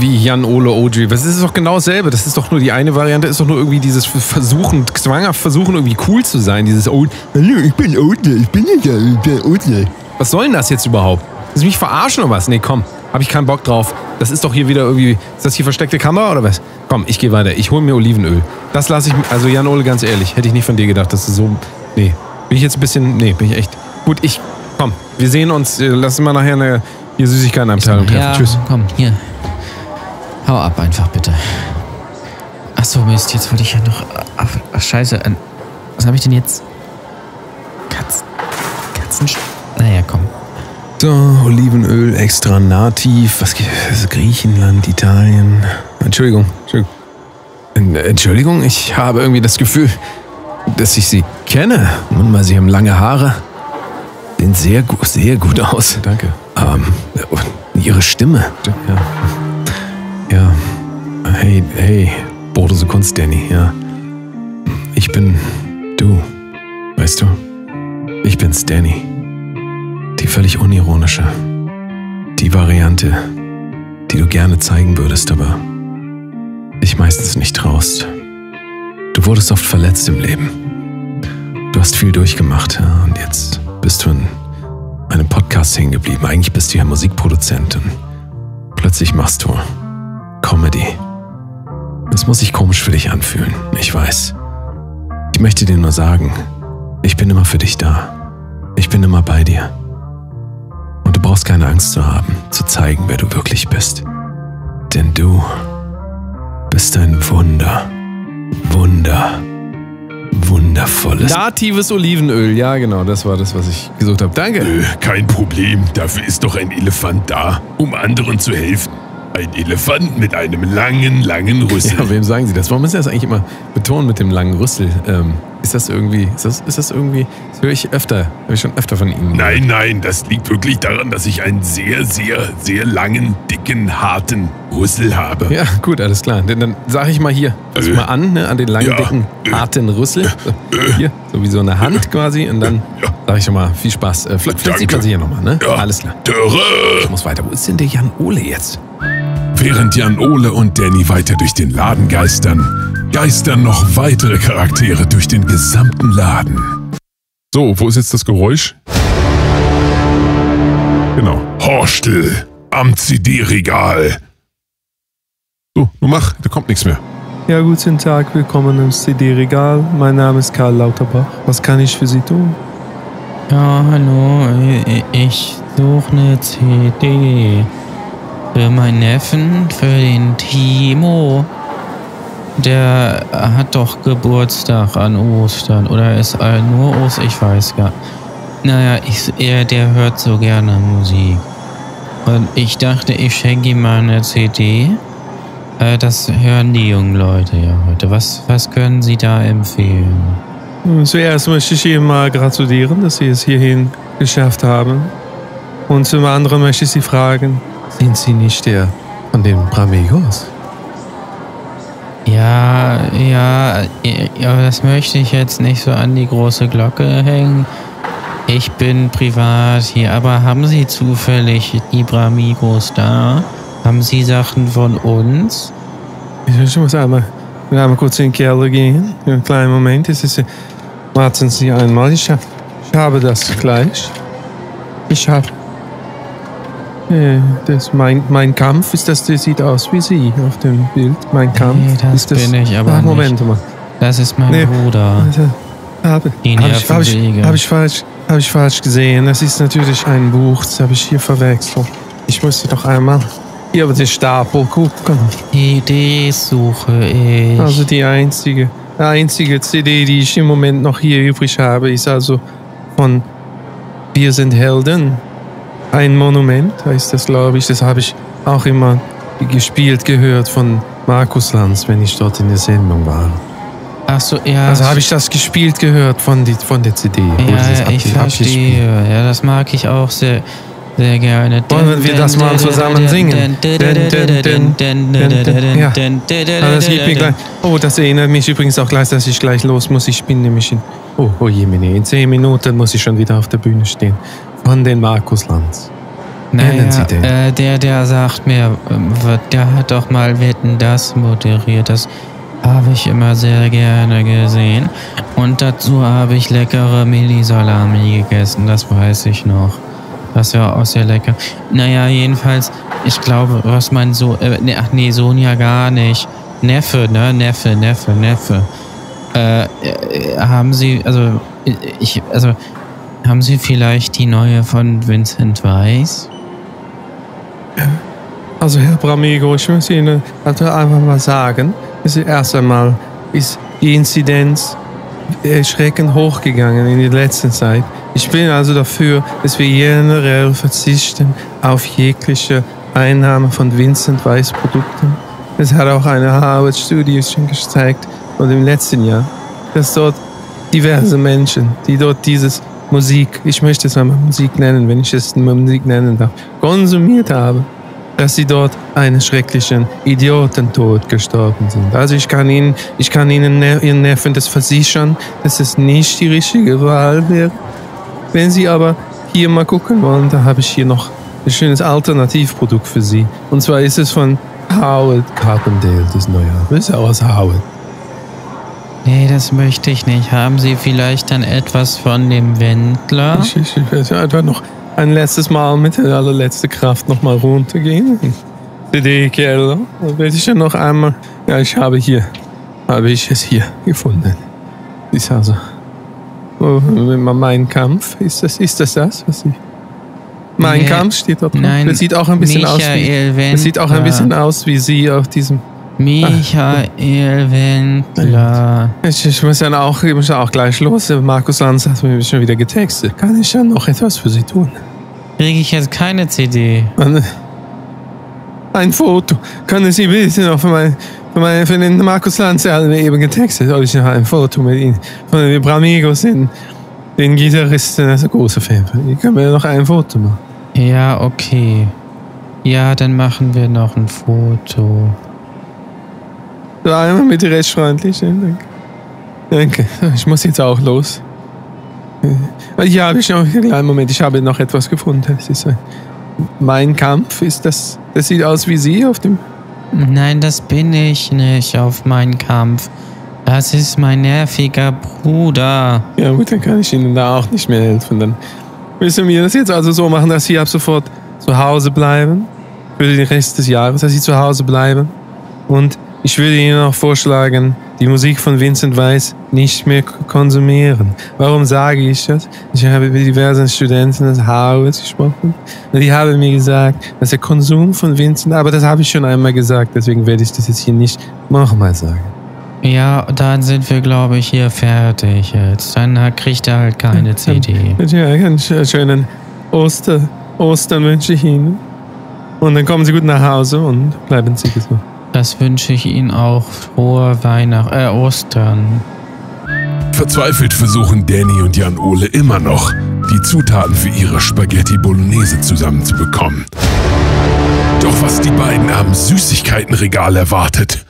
Wie Jan Ole OG. Was ist doch genau dasselbe? Das ist doch nur die eine Variante, ist doch nur irgendwie dieses Versuchen, zwanghaft versuchen, irgendwie cool zu sein. Dieses oh, hallo, ich bin Ole, ich bin nicht der, der Ole. Was soll denn das jetzt überhaupt? Willst du mich verarschen oder was? Nee, komm, hab ich keinen Bock drauf. Das ist doch hier wieder irgendwie. Ist das hier versteckte Kamera oder was? Komm, ich gehe weiter. Ich hole mir Olivenöl. Das lasse ich. Also, Jan Ole, ganz ehrlich, hätte ich nicht von dir gedacht, dass du so. Nee. Bin ich jetzt ein bisschen. Nee, bin ich echt. Gut, ich. Komm, wir sehen uns. Lass mal nachher eine hier Süßigkeitenabteilung treffen. Ja, Tschüss. komm, hier. Hau ab einfach, bitte. Ach so, Mist, jetzt wollte ich ja noch... Ach, ach scheiße, was habe ich denn jetzt? Katzen... Katzen... Naja, komm. So, Olivenöl extra nativ. Was gibt es? Griechenland, Italien. Entschuldigung, Entschuldigung. En- Entschuldigung, ich habe irgendwie das Gefühl, dass ich Sie kenne. Nun mal, Sie haben lange Haare. Sehen sehr gut, sehr gut aus. Danke. Ähm, Ihre Stimme. Ja. Ja. Hey, hey, Bordose Kunst, Danny, ja. Ich bin du. Weißt du? Ich bin's, Danny. Die völlig unironische. Die Variante, die du gerne zeigen würdest, aber dich meistens nicht traust. Du wurdest oft verletzt im Leben. Du hast viel durchgemacht ja, und jetzt bist du in einem Podcast hängen geblieben. Eigentlich bist du ja Musikproduzent und plötzlich machst du Comedy. Das muss sich komisch für dich anfühlen, ich weiß. Ich möchte dir nur sagen, ich bin immer für dich da. Ich bin immer bei dir. Und du brauchst keine Angst zu haben, zu zeigen, wer du wirklich bist. Denn du bist ein Wunder. Wunder. Wundervolles. Natives Olivenöl, ja genau, das war das, was ich gesucht habe. Danke. Äh, kein Problem, dafür ist doch ein Elefant da, um anderen zu helfen. Ein Elefant mit einem langen, langen Rüssel. Ja, wem sagen Sie das? Warum müssen Sie das eigentlich immer betonen mit dem langen Rüssel? Ähm, ist das irgendwie, ist das, ist das irgendwie, das höre ich öfter, habe ich schon öfter von Ihnen. Nein, nein, das liegt wirklich daran, dass ich einen sehr, sehr, sehr langen, dicken, harten Rüssel habe. Ja, gut, alles klar. Denn dann sage ich mal hier, fass Äh. mal an, ne, an den langen, Ja. dicken, Äh. harten Rüssel. So, Hier, so wie so eine Hand quasi. Und dann Ja. sage ich schon mal, viel Spaß. Äh, vielleicht vielleicht sieht man sie hier nochmal, ne? Ja. Alles klar. Dörre! Ich muss weiter. Wo ist denn der Jan Ole jetzt? Während Jan Ole und Danny weiter durch den Laden geistern, geistern noch weitere Charaktere durch den gesamten Laden. So, wo ist jetzt das Geräusch? Genau. Horstel am CD-Regal. So, nun mach, da kommt nichts mehr. Ja, guten Tag, willkommen im CD-Regal. Mein Name ist Karl Lauterbach. Was kann ich für Sie tun? Ja, hallo, ich- ich suche eine CD für meinen Neffen, für den Timo. Der hat doch Geburtstag an Ostern oder ist äh, nur Ostern, ich weiß gar Naja, ich, er, der hört so gerne Musik. Und ich dachte, ich schenke ihm mal eine CD. Äh, das hören die jungen Leute ja heute. Was, was können Sie da empfehlen? Zuerst möchte ich Ihnen mal gratulieren, dass Sie es hierhin geschafft haben. Und zum anderen möchte ich Sie fragen, sind Sie nicht der von den Bramigos? Ja, ja, aber das möchte ich jetzt nicht so an die große Glocke hängen. Ich bin privat hier, aber haben Sie zufällig die Bramigos da? Haben Sie Sachen von uns? Ich muss einmal, einmal kurz in den Keller gehen. Einen kleinen Moment. Es ist, warten Sie einmal. Ich, hab, ich habe das gleich. Ich habe. Äh, das mein, mein Kampf ist das, das sieht aus wie Sie auf dem Bild. Mein Kampf. Nee, das ist das, bin ich aber Ah, Moment mal. Das ist mein Nee. Bruder. Also, habe, habe, ich, habe, ich, habe, ich falsch, habe ich falsch gesehen. Das ist natürlich ein Buch, das habe ich hier verwechselt. Ich musste doch einmal hier über den Stapel gucken. CDs suche ich. Also die einzige, die einzige CD, die ich im Moment noch hier übrig habe, ist also von Wir sind Helden. Ein Monument heißt das, glaube ich. Das habe ich auch immer gespielt gehört von Markus Lanz, wenn ich dort in der Sendung war. Ach so, ja. Also habe ich das gespielt gehört von, die, von der CD. Ja, ich verstehe. Ja, das mag ich auch sehr, sehr gerne. Wollen wir das mal zusammen singen? Ja. Ah, das gibt mir gleich. Oh, das erinnert mich übrigens auch gleich, dass ich gleich los muss. Ich bin nämlich in. Oh, oh Jemine, in zehn Minuten muss ich schon wieder auf der Bühne stehen. Von den Markus Lanz. Kennen Sie Naja, den? äh, der, der sagt mir, ähm, wird- der hat doch mal Wetten das moderiert. Das habe ich immer sehr gerne gesehen. Und dazu habe ich leckere Mini-Salami gegessen, das weiß ich noch. Das war auch sehr lecker. Naja, jedenfalls, ich glaube, was mein so, äh, ne, ach nee, Sohn ja gar nicht. Neffe, ne? Neffe, Neffe, Neffe. Äh, äh, haben Sie, also, ich, also, haben Sie vielleicht die neue von Vincent Weiss? Also, Herr Bramigo, ich muss Ihnen also einfach mal sagen: also Erst einmal ist die Inzidenz erschreckend hochgegangen in der letzten Zeit. Ich bin also dafür, dass wir generell verzichten auf jegliche Einnahme von Vincent Weiss Produkten. Es hat auch eine Harvard-Studie schon gezeigt und im letzten Jahr, dass dort diverse Menschen, die dort dieses Musik, ich möchte es einmal Musik nennen, wenn ich es Musik nennen darf, konsumiert haben, dass sie dort einen schrecklichen Idiotentod gestorben sind. Also ich kann Ihnen, ich kann Ihnen ne- Ihren Neffen das versichern, dass es nicht die richtige Wahl wäre. Wenn Sie aber hier mal gucken wollen, da habe ich hier noch ein schönes Alternativprodukt für Sie. Und zwar ist es von Howard Carpendale, das neue. Das ist aus Howard. Nee, das möchte ich nicht. Haben Sie vielleicht dann etwas von dem Wendler? Ich, ich, ich werde einfach noch ein letztes Mal mit der allerletzte Kraft noch mal runtergehen. CD-Keller. Dann werde ich dann noch einmal. Ja, ich habe hier. Habe ich es hier gefunden. Ist also. Oh, mein Kampf. Ist das, ist das das, was ich. Mein Nee, Kampf steht dort nein, Das sieht auch ein bisschen aus Michael wie. Das sieht auch ein Wendler. bisschen aus wie Sie auf diesem. Michael Wendler. Ich, ich muss dann auch, ich muss auch gleich los. Markus Lanz hat mir schon wieder getextet. Kann ich dann noch etwas für Sie tun? Kriege ich jetzt keine CD? Dann, ein Foto. Können Sie bitte noch für, mein, für, mein, für den Markus Lanz, der hat mir eben getextet, ob ich noch ein Foto mit Ihnen von den Bramigos, den, den Gitarristen, der ist ein großer Fan Ihnen. Können wir noch ein Foto machen? Ja, okay. Ja, dann machen wir noch ein Foto. Einmal mit recht freundlich. ja, Danke. Danke. Ich muss jetzt auch los. Äh, Ja, habe ich noch einen kleinen Moment. Ich habe noch etwas gefunden. Es ist ein, mein Kampf. Ist das? Das sieht aus wie Sie auf dem. Nein, das bin ich nicht auf meinen Kampf. Das ist mein nerviger Bruder. Ja gut, dann kann ich Ihnen da auch nicht mehr helfen. Dann müssen wir das jetzt also so machen, dass Sie ab sofort zu Hause bleiben. Für den Rest des Jahres, dass Sie zu Hause bleiben. Und ich würde Ihnen auch vorschlagen, die Musik von Vincent Weiss nicht mehr konsumieren. Warum sage ich das? Ich habe mit diversen Studenten des Harvards gesprochen und die haben mir gesagt, dass der Konsum von Vincent, aber das habe ich schon einmal gesagt, deswegen werde ich das jetzt hier nicht nochmal sagen. Ja, dann sind wir, glaube ich, hier fertig jetzt. Dann kriegt er halt keine CD. Ja, sch- schönen Oster, Ostern wünsche ich Ihnen. Und dann kommen Sie gut nach Hause und bleiben Sie gesund. Das wünsche ich Ihnen auch. Frohe Weihnachten, äh, Ostern. Verzweifelt versuchen Danny und Jan Ole immer noch, die Zutaten für ihre Spaghetti Bolognese zusammenzubekommen. Doch was die beiden am Süßigkeitenregal erwartet,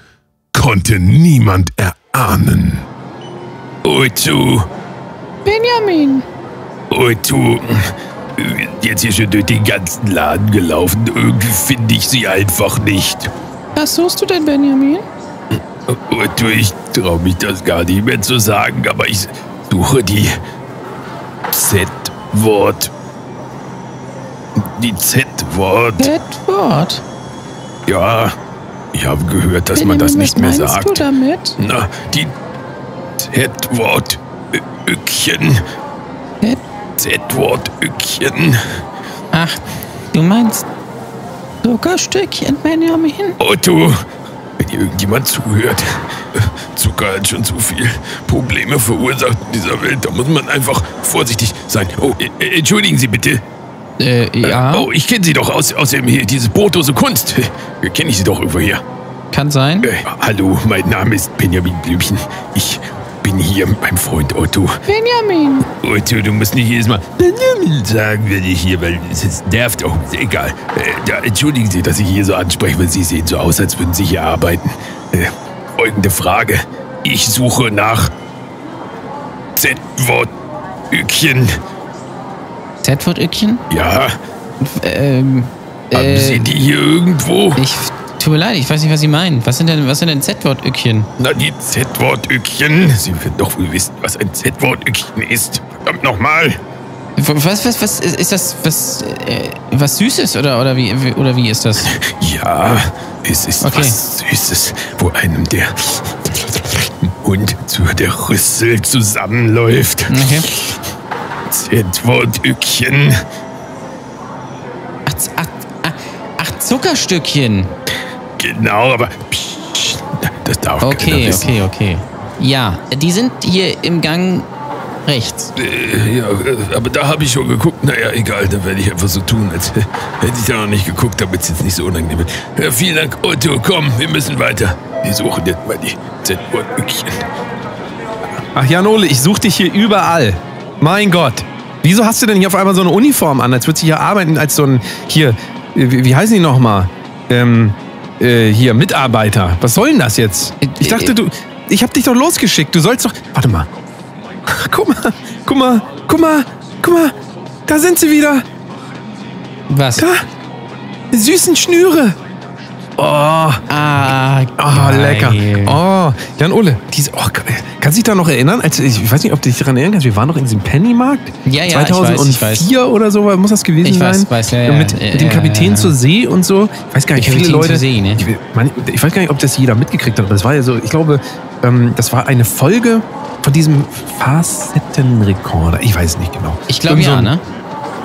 konnte niemand erahnen. Otto, Benjamin! Otto, jetzt hier schon durch den ganzen Laden gelaufen. Irgendwie finde ich sie einfach nicht. Was suchst du denn, Benjamin? Ich traue mich das gar nicht mehr zu sagen, aber ich suche die Z-Wort. Die Z-Wort. Edward. Ja, ich habe gehört, dass man das nicht mehr sagt. damit? Na, die Z-Wort. Öckchen. Z- Z-Wort Öckchen. Ach, du meinst Zuckerstückchen, Benjamin? Otto, wenn hier irgendjemand zuhört. Zucker hat schon zu viel Probleme verursacht in dieser Welt. Da muss man einfach vorsichtig sein. Oh, äh, entschuldigen Sie bitte. Äh, ja, Oh, ich kenne Sie doch aus, aus dem hier, dieses Brotdose Kunst. Äh, Kenne ich Sie doch irgendwoher. kann sein. Äh, hallo, mein Name ist Benjamin Blümchen. Ich bin hier mit meinem Freund Otto. Benjamin! Otto, du musst nicht jedes Mal Benjamin sagen, wenn ich hier, weil es ist- nervt auch. Egal. Äh, da, entschuldigen Sie, dass ich hier so anspreche, weil Sie sehen so aus, als würden Sie hier arbeiten. Äh, folgende Frage. Ich suche nach Z-Wort Öckchen. Z-Wort-Öckchen? Ja, Ähm, haben äh, Sie die hier irgendwo? ich, tut mir leid, ich weiß nicht, was Sie meinen. Was sind denn, was sind denn Z-Wort-Öckchen? Na, die Z-Wort-Öckchen. Sie werden doch wohl wissen, was ein Z-Wort-Öckchen ist. Verdammt nochmal. Was, was, was, ist das, was, äh, was Süßes oder, oder wie, oder wie ist das? Ja, es ist Okay. was Süßes, wo einem der Mund zu der Rüssel zusammenläuft. Okay. Z-Wort-Öckchen. Ach, z- ach, ach, ach Zuckerstückchen. Genau, aber psst, das darf keiner Okay, wissen. okay, okay. Ja, die sind hier im Gang rechts. Äh, ja, äh, aber da habe ich schon geguckt. Naja, egal, dann werde ich einfach so tun, als hätte ich da noch nicht geguckt, damit es jetzt nicht so unangenehm wird. Ja, vielen Dank, Otto. Komm, wir müssen weiter. Wir suchen jetzt mal die Z-Wort-Öckchen. Ach, Jan Ole, ich suche dich hier überall. Mein Gott. Wieso hast du denn hier auf einmal so eine Uniform an, als würdest du hier arbeiten als so ein, hier, wie, wie heißen die nochmal? Ähm, äh, hier, Mitarbeiter. Was soll denn das jetzt? Ich dachte, du, ich hab dich doch losgeschickt. Du sollst doch, warte mal. Guck mal, guck mal, guck mal, guck mal. Da sind sie wieder. Was? Da. Die süßen Schnüre. Oh, Ah, Ah, geil. lecker. Oh, Jan Ole, diese, oh, kannst du dich da noch erinnern? Als, ich weiß nicht, ob du dich daran erinnern kannst. Wir waren noch in diesem Pennymarkt. Ja, ja, ich weiß, 2004 ich weiß. oder so muss das gewesen Ich weiß, sein. weiß, ja, ja. Mit, Ja, mit dem Kapitän zur See und so. Ich weiß gar nicht, viele Leute. See, ne? ich, man, ich weiß gar nicht, ob das jeder mitgekriegt hat, aber das war ja so, ich glaube, ähm, das war eine Folge von diesem Facettenrekorder. Ich weiß es nicht genau. Ich glaube so ja, ne?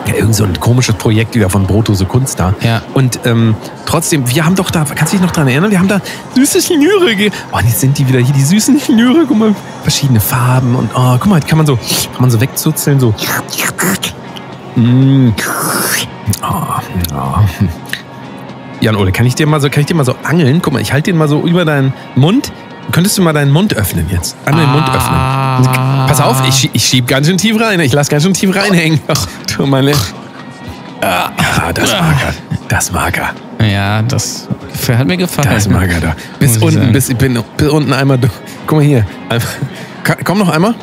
Ja, irgend so ein komisches Projekt wieder von Brotose Kunst da. Ja. Und ähm, trotzdem, wir haben doch da, kannst du dich noch dran erinnern? Wir haben da süße Schnüre. ge- Oh, und jetzt sind die wieder hier, die süßen Schnüre. Guck mal, verschiedene Farben. Und oh, guck mal, kann man so, kann man so wegzuzeln, so. Mm. Oh, oh. Jan Ole, kann ich dir mal so, kann ich dir mal so angeln? Guck mal, ich halte den mal so über deinen Mund. Könntest du mal deinen Mund öffnen jetzt? Einmal den Mund öffnen. Pass auf, ich, ich schieb ganz schön tief rein. Ich lass ganz schön tief reinhängen. Ach, du meine. Ah, das mag er. Das mag er. Ja, das hat mir gefallen. Das mag er da. Bis Muss ich unten, sagen. bis, ich bin, bis unten einmal durch. Guck mal hier. Komm noch einmal.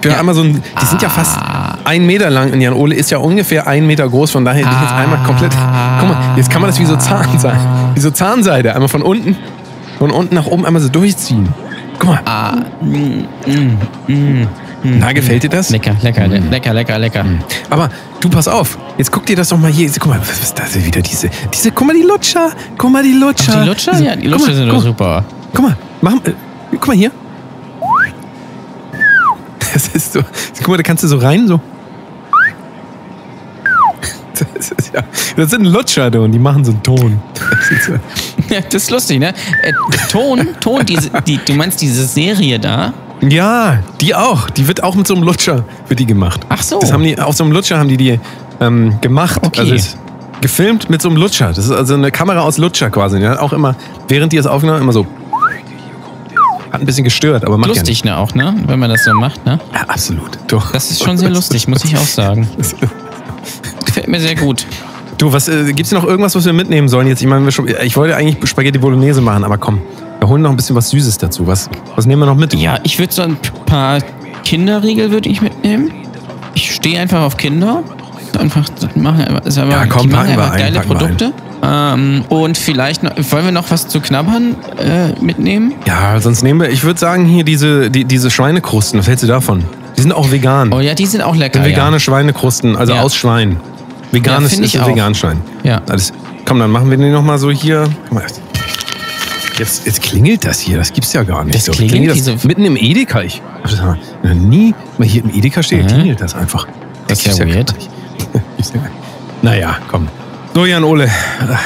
Wir einmal so ein, die sind ja fast ein Meter lang und Jan Ole ist ja ungefähr ein Meter groß, von daher hätte ich jetzt einmal komplett. Guck mal, jetzt kann man das wie so Zahnseide. Wie so Zahnseide. Einmal von unten, von unten nach oben einmal so durchziehen. Guck mal. Na, gefällt dir das? Lecker, lecker, le- lecker, lecker, lecker. Aber du pass auf, jetzt guck dir das doch mal hier. Guck mal, was ist das denn wieder? Diese, diese, guck mal die Lutscher. Guck mal die Lutscher. Ach, die Lutscher? Diese- Ja, die Lutscher mal, sind doch super. Guck mal, mach, äh, guck mal hier. Das ist so, guck mal, da kannst du so rein, so. Das, ist ja, das sind Lutscher, du, und die machen so einen Ton. Das ist Ja, lustig, ne? Äh, Ton, Ton, diese, die, du meinst diese Serie da? Ja, die auch. Die wird auch mit so einem Lutscher wird die gemacht. Ach so. Das haben die, auf so einem Lutscher haben die die ähm, gemacht. Okay. Also ist gefilmt mit so einem Lutscher. Das ist also eine Kamera aus Lutscher quasi. Die hat auch immer, während die es aufgenommen haben, immer so. Hat ein bisschen gestört, aber macht Lustig, ne, auch, ne? Wenn man das so macht, ne? Ja. Ja, absolut. Doch. Das ist schon sehr lustig, muss ich auch sagen. Gefällt mir sehr gut. Du, was äh, gibt's noch irgendwas, was wir mitnehmen sollen jetzt? Ich meine, schon, ich wollte eigentlich Spaghetti Bolognese machen, aber komm, wir holen noch ein bisschen was Süßes dazu. Was, was nehmen wir noch mit? Ja, ich würde so ein paar Kinderriegel würde ich mitnehmen. Ich stehe einfach auf Kinder. Einfach machen, ist aber, Ja, komm, die machen einfach ein, geile Produkte. Ähm, und vielleicht noch, wollen wir noch was zu knabbern äh, mitnehmen? Ja, sonst nehmen wir, ich würde sagen, hier diese, die, diese Schweinekrusten. Was hältst du davon? Die sind auch vegan. Oh ja, die sind auch lecker. sind vegane ja. Schweinekrusten, also Ja. aus Schwein. Ja, Veganes find ist ich ein auch. Veganschwein. Ja. Alles. Komm, dann machen wir den nochmal so hier. Jetzt, jetzt klingelt das hier, das gibt's ja gar nicht. Das so. klingelt, das diese- mitten im Edeka. Ich hab das noch nie mal hier im Edeka steht, Mhm. klingelt das einfach. Das ist ja weird. nicht. Ja nicht. naja, komm. So, Jan Ole,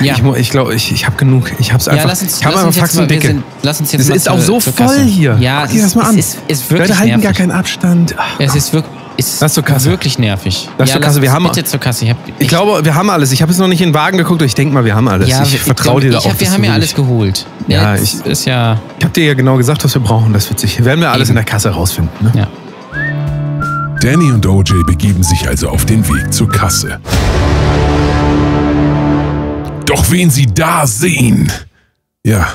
Ja. ich, mu- ich glaube, ich, ich habe genug. Ich hab's einfach. Ja, lass uns, ich habe einfach jetzt mal, sind, lass uns jetzt Das ist auch so voll Kasse. hier. Ja, Guck es, dir das mal es an. ist, ist wirklich Leute halten nervig. gar keinen Abstand. Ach. Es ist wirklich, ist Lass zur Kasse. wirklich nervig. Lass ja, zur Kasse, wir haben- bitte zur Kasse. Ich, hab, Ich glaube, wir haben alles. Ich habe jetzt noch nicht in den Wagen geguckt, aber ich denke mal, wir haben alles. ja, ich vertraue dir da ich auch. hab, Wir haben ja alles geholt. Ja, Jetzt ich- ist ja. Ich habe dir ja genau gesagt, was wir brauchen. Das wird sich. Werden wir alles in der Kasse rausfinden. Ne? Ja. Danny und OJ begeben sich also auf den Weg zur Kasse. Doch wen sie da sehen. Ja,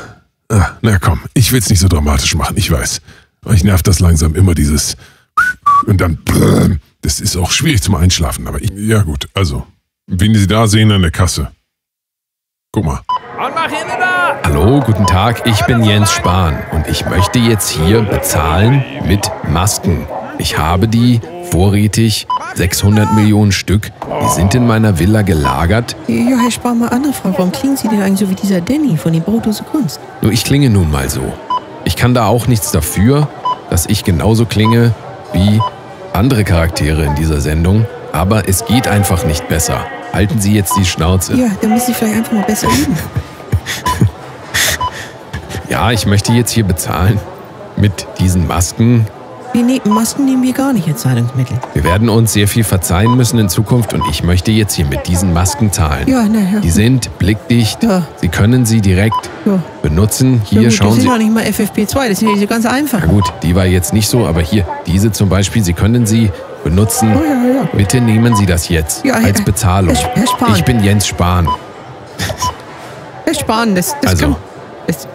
ah, na komm, ich will's nicht so dramatisch machen, ich weiß. Euch nervt das langsam immer dieses und dann das ist auch schwierig zum Einschlafen, aber ich, ja gut, also, wen sie da sehen an der Kasse. Guck mal. Hallo, guten Tag. Ich bin Jens Spahn und ich möchte jetzt hier bezahlen mit Masken. Ich habe die vorrätig 600 Millionen Stück. Die sind in meiner Villa gelagert. Ja, Herr Spahn, mal andere Frage. Warum klingen Sie denn eigentlich so wie dieser Danny von den Brotdose Kunst? Nur ich klinge nun mal so. Ich kann da auch nichts dafür, dass ich genauso klinge wie andere Charaktere in dieser Sendung. Aber es geht einfach nicht besser. Halten Sie jetzt die Schnauze. Ja, dann müssen Sie vielleicht einfach mal besser üben. Ja, ich möchte jetzt hier bezahlen mit diesen Masken. Wir nehmen, Masken nehmen wir gar nicht als Zahlungsmittel. Wir werden uns sehr viel verzeihen müssen in Zukunft und ich möchte jetzt hier mit diesen Masken zahlen. Ja, na ja. Die sind blickdicht. Ja. Sie können sie direkt Ja. benutzen. Ja, Hier gut, schauen das Sie. sind ja nicht mal FFP2, das sind ja so ganz einfach. Na gut, die war jetzt nicht so, aber hier, diese zum Beispiel, Sie können sie benutzen. Oh, ja, ja. Bitte nehmen Sie das jetzt als Bezahlung. Herr- Herr Spahn. Ich bin Jens Spahn. Herr Spahn, das, das Also. kann... Das,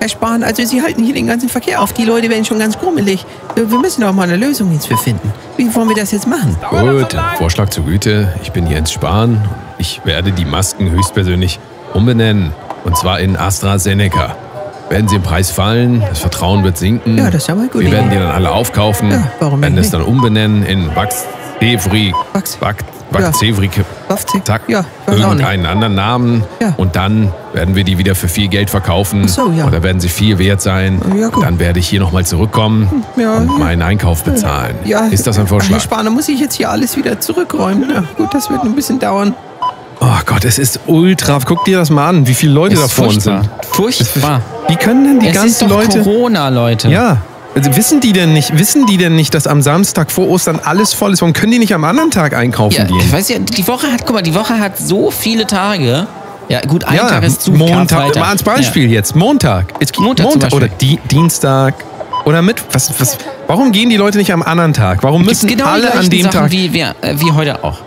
Herr Spahn, also Sie halten hier den ganzen Verkehr auf. Die Leute werden schon ganz grummelig. Äh, Wir müssen doch mal eine Lösung jetzt für finden. Wie wollen wir das jetzt machen? Gut, Vorschlag zur Güte. Ich bin Jens Spahn. Ich werde die Masken höchstpersönlich umbenennen. Und zwar in AstraZeneca. Werden sie im Preis fallen, das Vertrauen wird sinken. Ja, das ist ja mal gut. Wir werden die dann alle aufkaufen, Ja, warum werden es dann umbenennen in Vax Cevri, Vax- Vax, Vaxevri, Wafze- zack, Ja, irgendeinen anderen Namen. Ja. Und dann werden wir die wieder für viel Geld verkaufen. Ach so, ja. Oder werden sie viel wert sein. Ja, gut. dann werde ich hier nochmal zurückkommen Ja, und ja. meinen Einkauf bezahlen. Ja, Ist das ein Herr Vorschlag? Spahn, dann muss ich jetzt hier alles wieder zurückräumen. Ja, gut, das wird ein bisschen dauern. Oh Gott, es ist ultra. Guck dir das mal an, wie viele Leute da Ist vorne furchtbar. sind. Furchtbar. Wie können denn die es ist ganzen doch Leute. Corona, Leute. Ja. Also wissen die denn nicht, wissen die denn nicht, dass am Samstag vor Ostern alles voll ist? Warum können die nicht am anderen Tag einkaufen Ja, gehen? ich weiß ja, die Woche hat, guck mal, die Woche hat so viele Tage. Ja, gut, ein ja, Tag ist zu Montag, mal als Beispiel jetzt. Montag. Jetzt Montag Montag oder. Di Dienstag oder mit. Was, was, warum gehen die Leute nicht am anderen Tag? Warum Ja. Müssen genau alle an dem Sachen Tag? Wie, wie, äh, wie heute auch.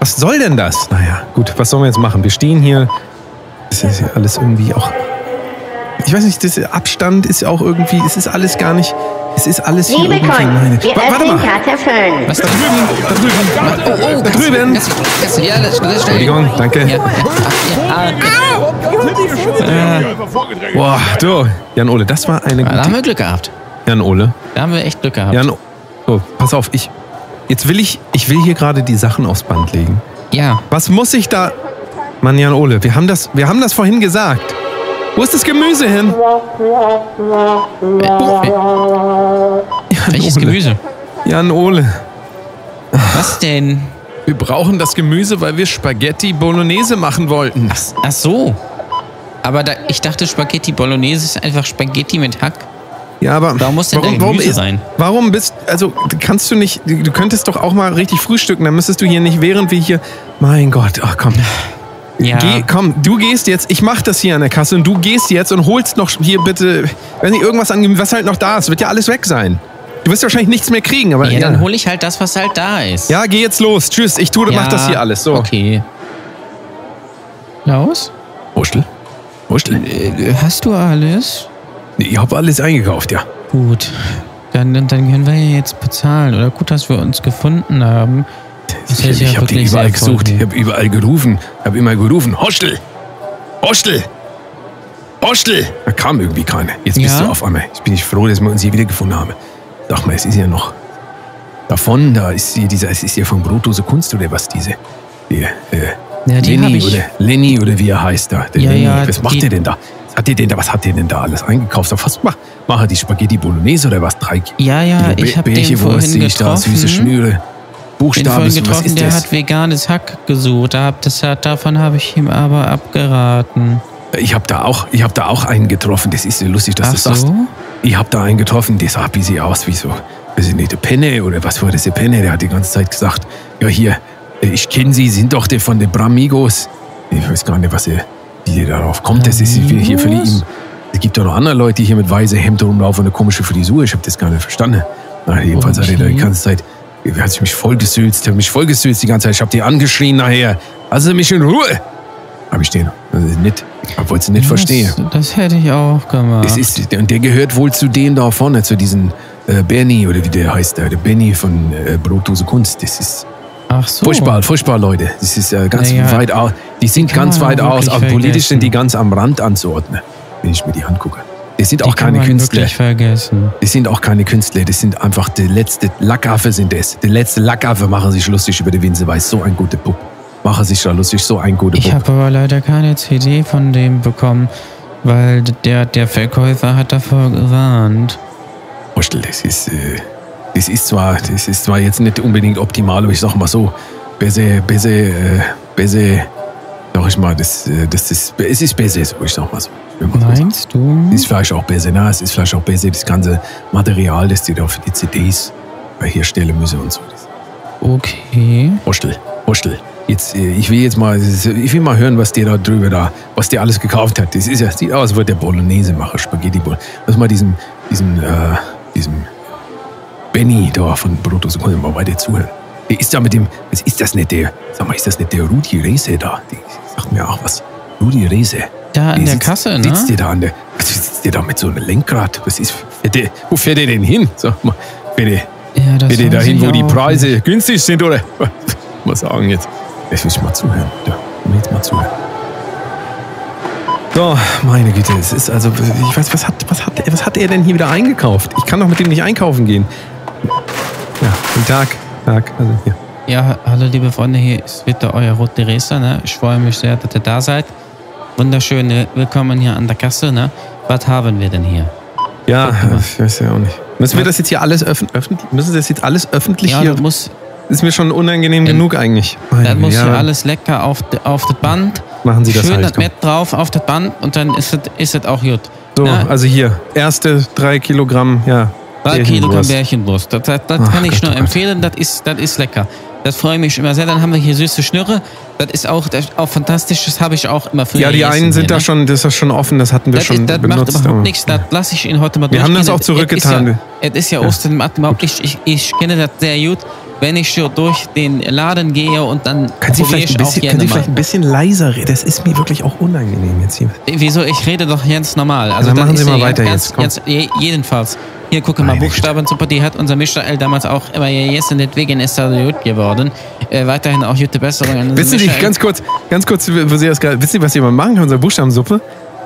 Was soll denn das? Naja, gut, was sollen wir jetzt machen? Wir stehen hier. Das ist ja alles irgendwie auch. Ich weiß nicht, das Abstand ist auch irgendwie. Es ist alles gar nicht. Es ist alles hier Liebe irgendwie. Kunden, Meine. wir Wa- Warte öffnen mal. Karte 5. Was Da drüben, da drüben. Oh, oh, Da drüben. Ja, das, das. Entschuldigung, danke. Ja, ja. Boah, du. Jan Ole, das war eine Da haben gute. wir Glück gehabt. Jan Ole. Da haben wir echt Glück gehabt. Jan. So, pass auf, ich. Jetzt will ich. Ich will hier gerade die Sachen aufs Band legen. Ja. Was muss ich da. Mann, Jan Ole, wir haben das, wir haben das vorhin gesagt. Wo ist das Gemüse hin? Jan Welches Ole. Gemüse? Jan Ole. Was denn? Wir brauchen das Gemüse, weil wir Spaghetti Bolognese machen wollten. Ach so. Aber da, ich dachte, Spaghetti Bolognese ist einfach Spaghetti mit Hack. Ja, aber Warum muss denn da Gemüse ist, rein? Warum bist also kannst du nicht du könntest doch auch mal richtig frühstücken, dann müsstest du hier nicht während wir hier Mein Gott, ach komm. Ja. Geh, komm, du gehst jetzt, ich mach das hier an der Kasse und du gehst jetzt und holst noch hier bitte, wenn nicht irgendwas an was halt noch da ist, wird ja alles weg sein. Du wirst wahrscheinlich nichts mehr kriegen, aber ja, ja. dann hole ich halt das, was halt da ist. Ja, geh jetzt los. Tschüss, ich tue, mach das hier alles. So. Okay. Klaus? Wurstel. Wurstel. Äh, Hast du alles? Ich habe alles eingekauft, ja. Gut. Dann, dann, dann können wir ja jetzt bezahlen. Oder gut, dass wir uns gefunden haben. Das Ich, ich habe die überall gesucht, ich habe überall gerufen, habe immer gerufen, Hostel! Hostel! Hostel! Da kam irgendwie keiner. Jetzt bist Ja? du auf einmal. Jetzt bin ich froh, dass wir uns hier wiedergefunden haben. Sag mal, es ist ja noch davon, da ist hier dieser, es ist ja von Brotdose Kunst oder was, diese, die, äh, Ja, die Lenny oder Lenny oder wie er heißt da. Ja, Lenny. ja, was macht der denn da? Was hat der denn da, was hat der denn da alles eingekauft? Was macht, macht er die Spaghetti Bolognese oder was? Drei Ja, ja, Kilo ich habe den vorhin sehe ich da, süße Schnüre, Buchstaben, vorhin was getroffen, ist der das? hat veganes Hack gesucht. Das, hat- davon habe ich ihm aber abgeraten. Ich habe da auch, ich habe da auch einen getroffen. Das ist so lustig, dass Ach du das sagst. so? Ich habe da einen getroffen, der sah ein bisschen aus wie so, weiß ich nicht, der Penne oder was war das, der Penne? Der hat die ganze Zeit gesagt, ja hier, ich kenne Sie, sind doch der von den Bramigos. Ich weiß gar nicht, was er, wie der darauf kommt. Das ist wie hier für ihn. Es gibt doch noch andere Leute, die hier mit weißem Hemd rumlaufen und eine komische Frisur. Ich habe das gar nicht verstanden. Na, jedenfalls hat er da die Okay. ganze Zeit, er hat mich vollgesülzt, hat mich vollgesülzt die ganze Zeit. Ich habe die angeschrien nachher. Also mich in Ruhe. Habe ich den. Also nicht, ich wollte es nicht verstehen. Das, das hätte ich auch gemacht. Es ist, und der gehört wohl zu denen da vorne, zu diesen äh, Bernie oder wie der heißt, der Benny von äh, Brotdose Kunst. Das ist Ach so. furchtbar, furchtbar, Leute. Das ist äh, ganz Naja, weit aus. Die sind ganz weit auch aus, aber politisch sind die ganz am Rand anzuordnen, wenn ich mir die angucke. Das sind Die auch keine Künstler. vergessen. Das sind auch keine Künstler, das sind einfach die letzte Lackaffe sind das. Die letzte Lackaffe machen sich lustig über die Winse, weiß so ein guter Bub. Machen sich da lustig, so ein guter Ich Bub. habe aber leider keine CD von dem bekommen, weil der, der Verkäufer hat davor gewarnt. Wurstel, das ist, äh, das ist zwar, das ist zwar jetzt nicht unbedingt optimal, aber ich sag mal so, besser, besser, äh, besser, sag ich mal, das, äh, das ist, es ist besser, so, ich sag mal so. So. Meinst du? Es ist vielleicht auch besser, na, es ist vielleicht auch besser, das ganze Material, das die da für die CDs herstellen müssen und so. Okay. Wurstel, Wurstel. Jetzt, äh, ich will jetzt mal, ich will mal hören, was der da drüber da, was der alles gekauft hat. Das ist ja, sieht aus, als würde der Bolognese machen, Spaghetti Bolognese. Lass mal diesen, diesen, äh, diesem Benny da von Brutus und Kunden mal weiter zuhören. Der ist da mit dem, was ist das nicht der, sag mal, ist das nicht der Rudi Rese da? Die sagt mir auch was. Rudi Rese. Da an Die der sitzt- Kasse, ne? Sitzt der da an der, was sitzt der da mit so einem Lenkrad? Was ist, fährt der, wo fährt der denn hin? Sag mal, fährt der, Ja, Bitte weiß dahin, wo die Preise günstig sind, oder? Muss sagen jetzt. Ich mal zuhören. Ja, jetzt mal zuhören. So, meine Güte, es ist also, ich weiß, was hat, was hat, was hat er denn hier wieder eingekauft? Ich kann doch mit dem nicht einkaufen gehen. Ja, guten Tag. Tag, also hier. Ja, hallo liebe Freunde, hier ist wieder euer Rote Racer. Ne? Ich freue mich sehr, dass ihr da seid. Wunderschön, äh, willkommen hier an der Kasse. Ne? Was haben wir denn hier? Ja, ich weiß ja auch nicht. Müssen wir das jetzt hier alles öffn öffentlich, müssen wir das jetzt alles öffentlich Ja, hier? das muss, Ist mir schon unangenehm Ähm, genug eigentlich. das Meine muss Güte, hier ja, alles lecker auf, auf das Band. Machen Sie das Schön halt. das komm. Mett drauf auf das Band und dann ist es ist es auch gut. So, Ne? also hier, erste drei Kilogramm, ja. Drei Kilogramm. Bärchenbrust. Das, das, das kann ich Gott, nur oh empfehlen, das ist, das ist lecker. Das freue ich mich immer sehr. Dann haben wir hier süße Schnürre. Das ist auch, das ist auch fantastisch. Das habe ich auch immer früher Ja, die einen sind hier, da ne? schon, das ist schon offen, das hatten wir Das, schon ist, das benutzt. macht überhaupt nichts. Das lasse ich Ihnen heute mal Wir haben das auch zurückgetan. Es ist ja, es ist ja Ostern, überhaupt nichts. Ich, ich kenne das sehr gut. Wenn ich so durch den Laden gehe und dann Können Sie, vielleicht ein, ich auch bisschen, können Sie vielleicht ein bisschen leiser reden? Das ist mir wirklich auch unangenehm jetzt hier. Wieso? Ich rede doch ganz normal. Also dann machen ist Sie mal weiter ganz, jetzt, komm. Ganz, je- jedenfalls. Hier, gucke mal, Buchstabensuppe, die hat unser Michael damals auch immer gegessen, deswegen ist er gut geworden. Äh, weiterhin auch gute Besserung an Wissen Sie, ganz kurz, ganz kurz, wo Sie das gerade, wissen Sie, was Sie mal machen können, unsere Buchstabensuppe?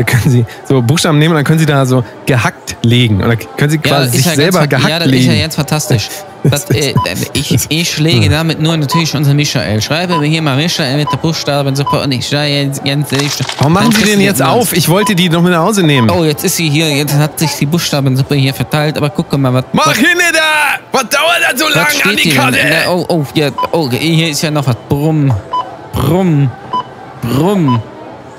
Da können Sie so Buchstaben nehmen und dann können Sie da so gehackt legen. Oder können Sie quasi sich ja selber gehackt Ja, das legen. ist ja ganz fantastisch. Das, äh, ich, ich schläge damit nur natürlich unser Michael. Schreibe mir hier mal Michael mit der Buchstabensuppe und ich schreibe jetzt ganz. Warum machen Sie den jetzt auf? Ich wollte die noch mit nach Hause nehmen. Oh, jetzt ist sie hier, jetzt hat sich die Buchstabensuppe hier verteilt, aber guck mal, was. Mach was, hin da! Was dauert das so lange an steht die hier denn? Karte? Na, Oh, oh, ja, oh, hier ist ja noch was. Brumm, brumm, brumm,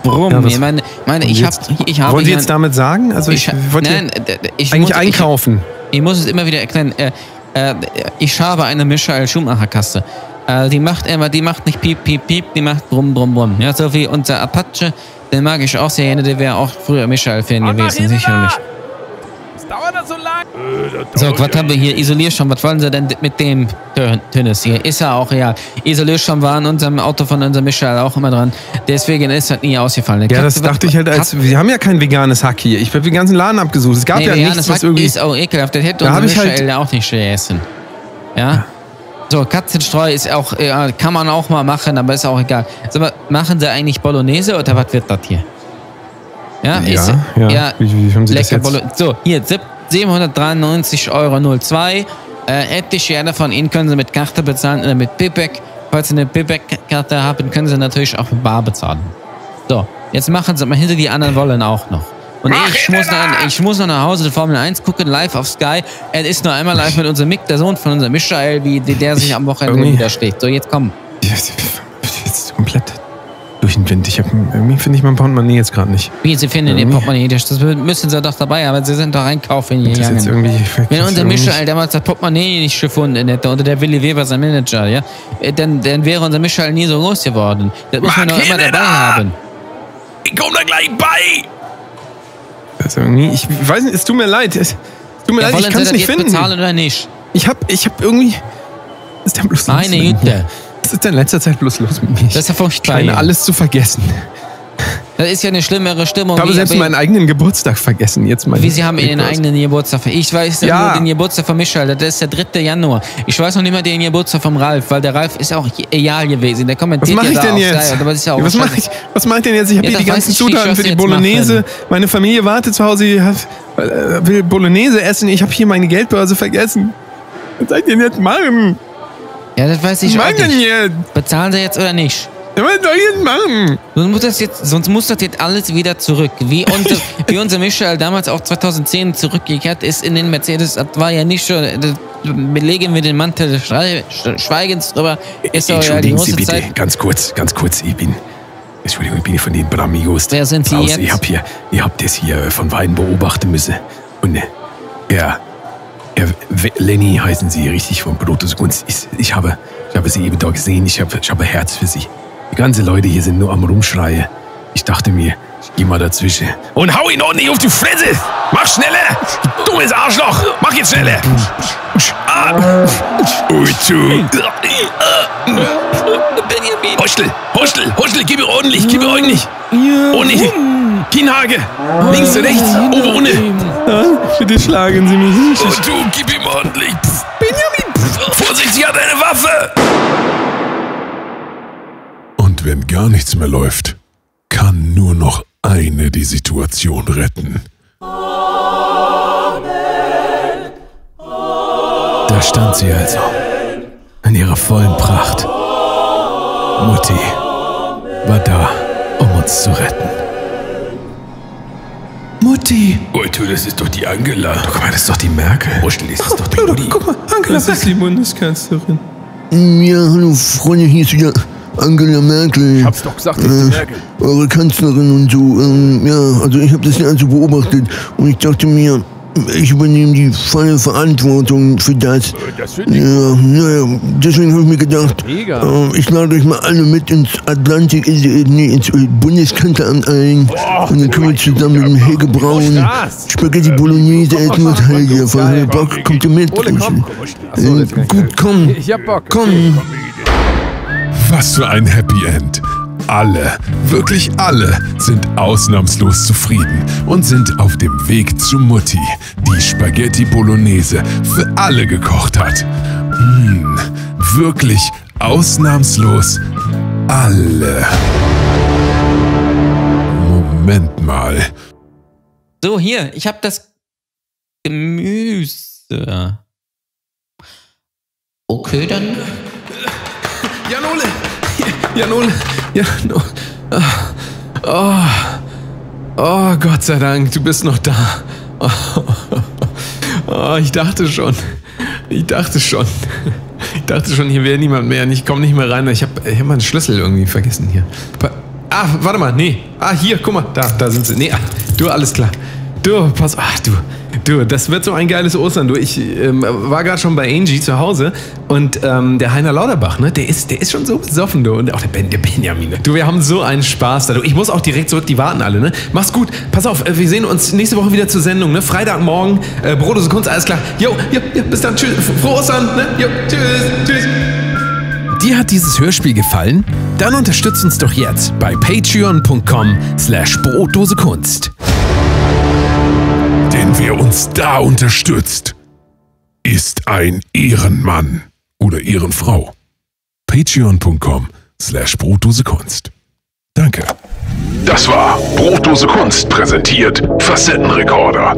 brumm. Ja, was- ich meine, meine ich, hab, Jetzt- ich habe. Wollen Sie jetzt damit sagen? Also ich, ich, wollte nein, ich eigentlich muss, einkaufen. Ich, ich muss es immer wieder erklären. Äh, äh, ich habe eine Michael Schumacher Kasse. Äh, die macht immer, die macht nicht piep, piep, piep, die macht brumm, brumm, brumm. Ja, so wie unser Apache, den mag ich auch sehr gerne, der wäre auch früher Michael-Fan gewesen, sicherlich. Was dauert das so lange? So, was haben wir hier? Isolierschirm, was wollen Sie denn mit dem Tön- Tönnis hier? Ist ja auch real. Isolierschirm war in unserem Auto von unserem Michael auch immer dran. Deswegen ist das nie ausgefallen. Ja, das dachte ich halt als. Wir haben ja kein veganes Hack hier. Ich habe den ganzen Laden abgesucht. Es gab Nee, ja veganes nichts, was Hack irgendwie. ist auch ekelhaft. Das hätte Da unser ich halt- auch nicht gegessen. Ja? So, Katzenstreu ist auch, ja, kann man auch mal machen, aber ist auch egal. Sag mal, machen Sie eigentlich Bolognese oder was wird das hier? Ja, Ja, ist, ja. Wie- wie haben Sie das lecker jetzt? So, hier, sieb- 793,02 Euro. Äh, hätte ich gerne von Ihnen, können Sie mit Karte bezahlen oder mit Payback. Falls Sie eine Payback-Karte haben, können Sie natürlich auch mit Bar bezahlen. So, jetzt machen Sie mal hinter die anderen wollen auch noch. Und Mach ich muss, noch, ich muss noch nach Hause die Formel 1 gucken, live auf Sky. Er ist nur einmal live mit unserem Mick, der Sohn von unserem Michael, wie der sich am Wochenende widersteht. So, jetzt komm. Jetzt ist komplett durch den Wind. Ich hab, irgendwie finde ich mein Portemonnaie jetzt gerade nicht. Wie, Sie finden den Portemonnaie, das müssen Sie doch dabei haben. Sie sind doch einkaufen ist jetzt irgendwie. Wenn unser irgendwie- Michael damals das Portemonnaie nicht gefunden hätte, oder der Willi Weber, sein Manager, ja, äh, dann, dann wäre unser Michael nie so groß geworden. Das muss man doch immer dabei da! haben. Ich komm da gleich bei! Ist irgendwie, ich weiß nicht, es tut mir leid. Es tut mir Ja, leid, ich kann es nicht finden. bezahlen oder nicht? Ich hab, ich hab irgendwie. Ist denn bloß? Meine? Güte. Was ist denn in letzter Zeit bloß los mit mir? Das ist ja furchtbar. Scheine hier. alles zu vergessen. Das ist ja eine schlimmere Stimmung. Ich habe selbst meinen eigenen Geburtstag vergessen. Jetzt mal. Wie Sie haben Ihren eigenen Geburtstag. Ich weiß ja. Nur den Geburtstag von Michael. Das ist der 3. Januar. Ich weiß noch nicht mal den Geburtstag vom Ralf, weil der Ralf ist auch egal gewesen. Der Was kommentiert mache ja ich denn jetzt? Ist ja was mache ich, was mach ich denn jetzt? Ich habe Ja, hier die ganzen ich Zutaten was für die Bolognese. machen. Meine Familie wartet zu Hause, äh, will Bolognese essen. Ich habe hier meine Geldbörse vergessen. Was soll ich denn jetzt machen? Ja, das weiß ich auch ich nicht. jetzt? Bezahlen Sie jetzt oder nicht? Ja, Was soll ich jetzt machen? Sonst muss das jetzt, sonst muss das jetzt alles wieder zurück. Wie unser, wie unser Michael damals auch 2010 zurückgekehrt ist in den Mercedes. Das war ja nicht schon, das belegen wir den Mantel des Schrei- Schweigens drüber. Ist doch ja die Entschuldigen Sie bitte, Zeit. ganz kurz, ganz kurz, ich bin. Entschuldigung, ich bin von den Bramigos. Wer sind Sie draußen. jetzt? Ich hab hier, ihr habt das hier von Weitem beobachten müssen. Und äh, ja, ja, Lenny heißen Sie, richtig, von Gunst. Ich, ich, habe, ich habe Sie eben da gesehen, ich habe, ich habe Herz für Sie. Die ganzen Leute hier sind nur am Rumschreien. Ich dachte mir, ich geh mal dazwischen. Und hau ihn ordentlich auf die Fresse! Mach schneller! Du dummes Arschloch! Mach jetzt schneller! Ah. Ui. Benjamin. Hostel, Hostel, Hostel, gib mir ordentlich, gib mir ordentlich. Ordentlich. Kinnhage. Links, rechts, oben, unten. Bitte schlagen Sie mich nicht. Und du, gib ihm ordentlich. Benjamin, Vorsicht, sie hat eine Waffe. Und wenn gar nichts mehr läuft, kann nur noch eine die Situation retten. Da stand sie also. In ihrer vollen Pracht. Mutti war da, um uns zu retten. Mutti. Oh, du, das ist doch die Angela. Guck mal, das ist doch die Merkel. Hostel, das ist doch die Mutti. guck mal, Angela Das ist die Bundeskanzlerin. Ja, hallo Freunde, hier ist wieder Angela Merkel. Ich Hab's doch gesagt, das ist die Merkel. Eure Kanzlerin und so. Ähm, ja, also ich habe das ja also beobachtet und ich dachte mir, ich übernehme die volle Verantwortung für das. Das finde Ja, naja, deswegen habe ich mir gedacht, äh, ich lade euch mal alle mit ins Atlantik, ins, äh, nee, ins äh, Bundeskanzleramt ein. und dann können wir zusammen mit dem Helge Braun? Spaghetti Bolognese essen. Was Helge? Von Geil, Bock, kommt ihr mit? Ole, komm. Äh, gut, komm, Ich hab Bock. komm. Was für ein Happy End. Alle, wirklich alle, sind ausnahmslos zufrieden und sind auf dem Weg zu Mutti, die Spaghetti Bolognese für alle gekocht hat. Hm, wirklich ausnahmslos alle. Moment mal. So, hier, ich habe das Gemüse. Okay, dann. Janole! Janole! Janole! Oh. oh, Gott sei Dank, du bist noch da. Oh, oh, ich dachte schon. Ich dachte schon. Ich dachte schon, hier wäre niemand mehr ich komme nicht mehr rein. Ich habe hab meinen Schlüssel irgendwie vergessen hier. Ah, warte mal, nee. Ah, hier, guck mal, da, da sind sie. Nee, du, alles klar. Du, pass, ach du, du, das wird so ein geiles Ostern. Du, ich ähm, war gerade schon bei Angie zu Hause und ähm, der Heiner Lauterbach, ne, der ist, der ist schon so besoffen, du. Und auch der, ben, der Benjamin. ne. Du, wir haben so einen Spaß da. Du, ich muss auch direkt zurück, die warten alle, ne? Mach's gut, pass auf, äh, wir sehen uns nächste Woche wieder zur Sendung, ne? Freitagmorgen, äh, Brotose Kunst, alles klar. Jo, jo, jo, bis dann, tschüss, frohe Ostern, ne? Jo, tschüss, tschüss. Dir hat dieses Hörspiel gefallen? Dann unterstütz uns doch jetzt bei patreon.com slash brotdosekunst. Denn wer uns da unterstützt, ist ein Ehrenmann oder Ehrenfrau. Patreon.com slash Brotdosekunst. Danke. Das war Brotdose Kunst präsentiert Facettenrekorder.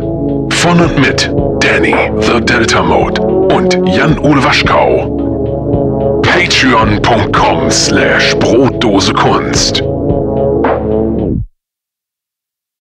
Von und mit Danny The Delta Mode und Jan-Ole Waschkau. Patreon.com slash Brotdose Kunst.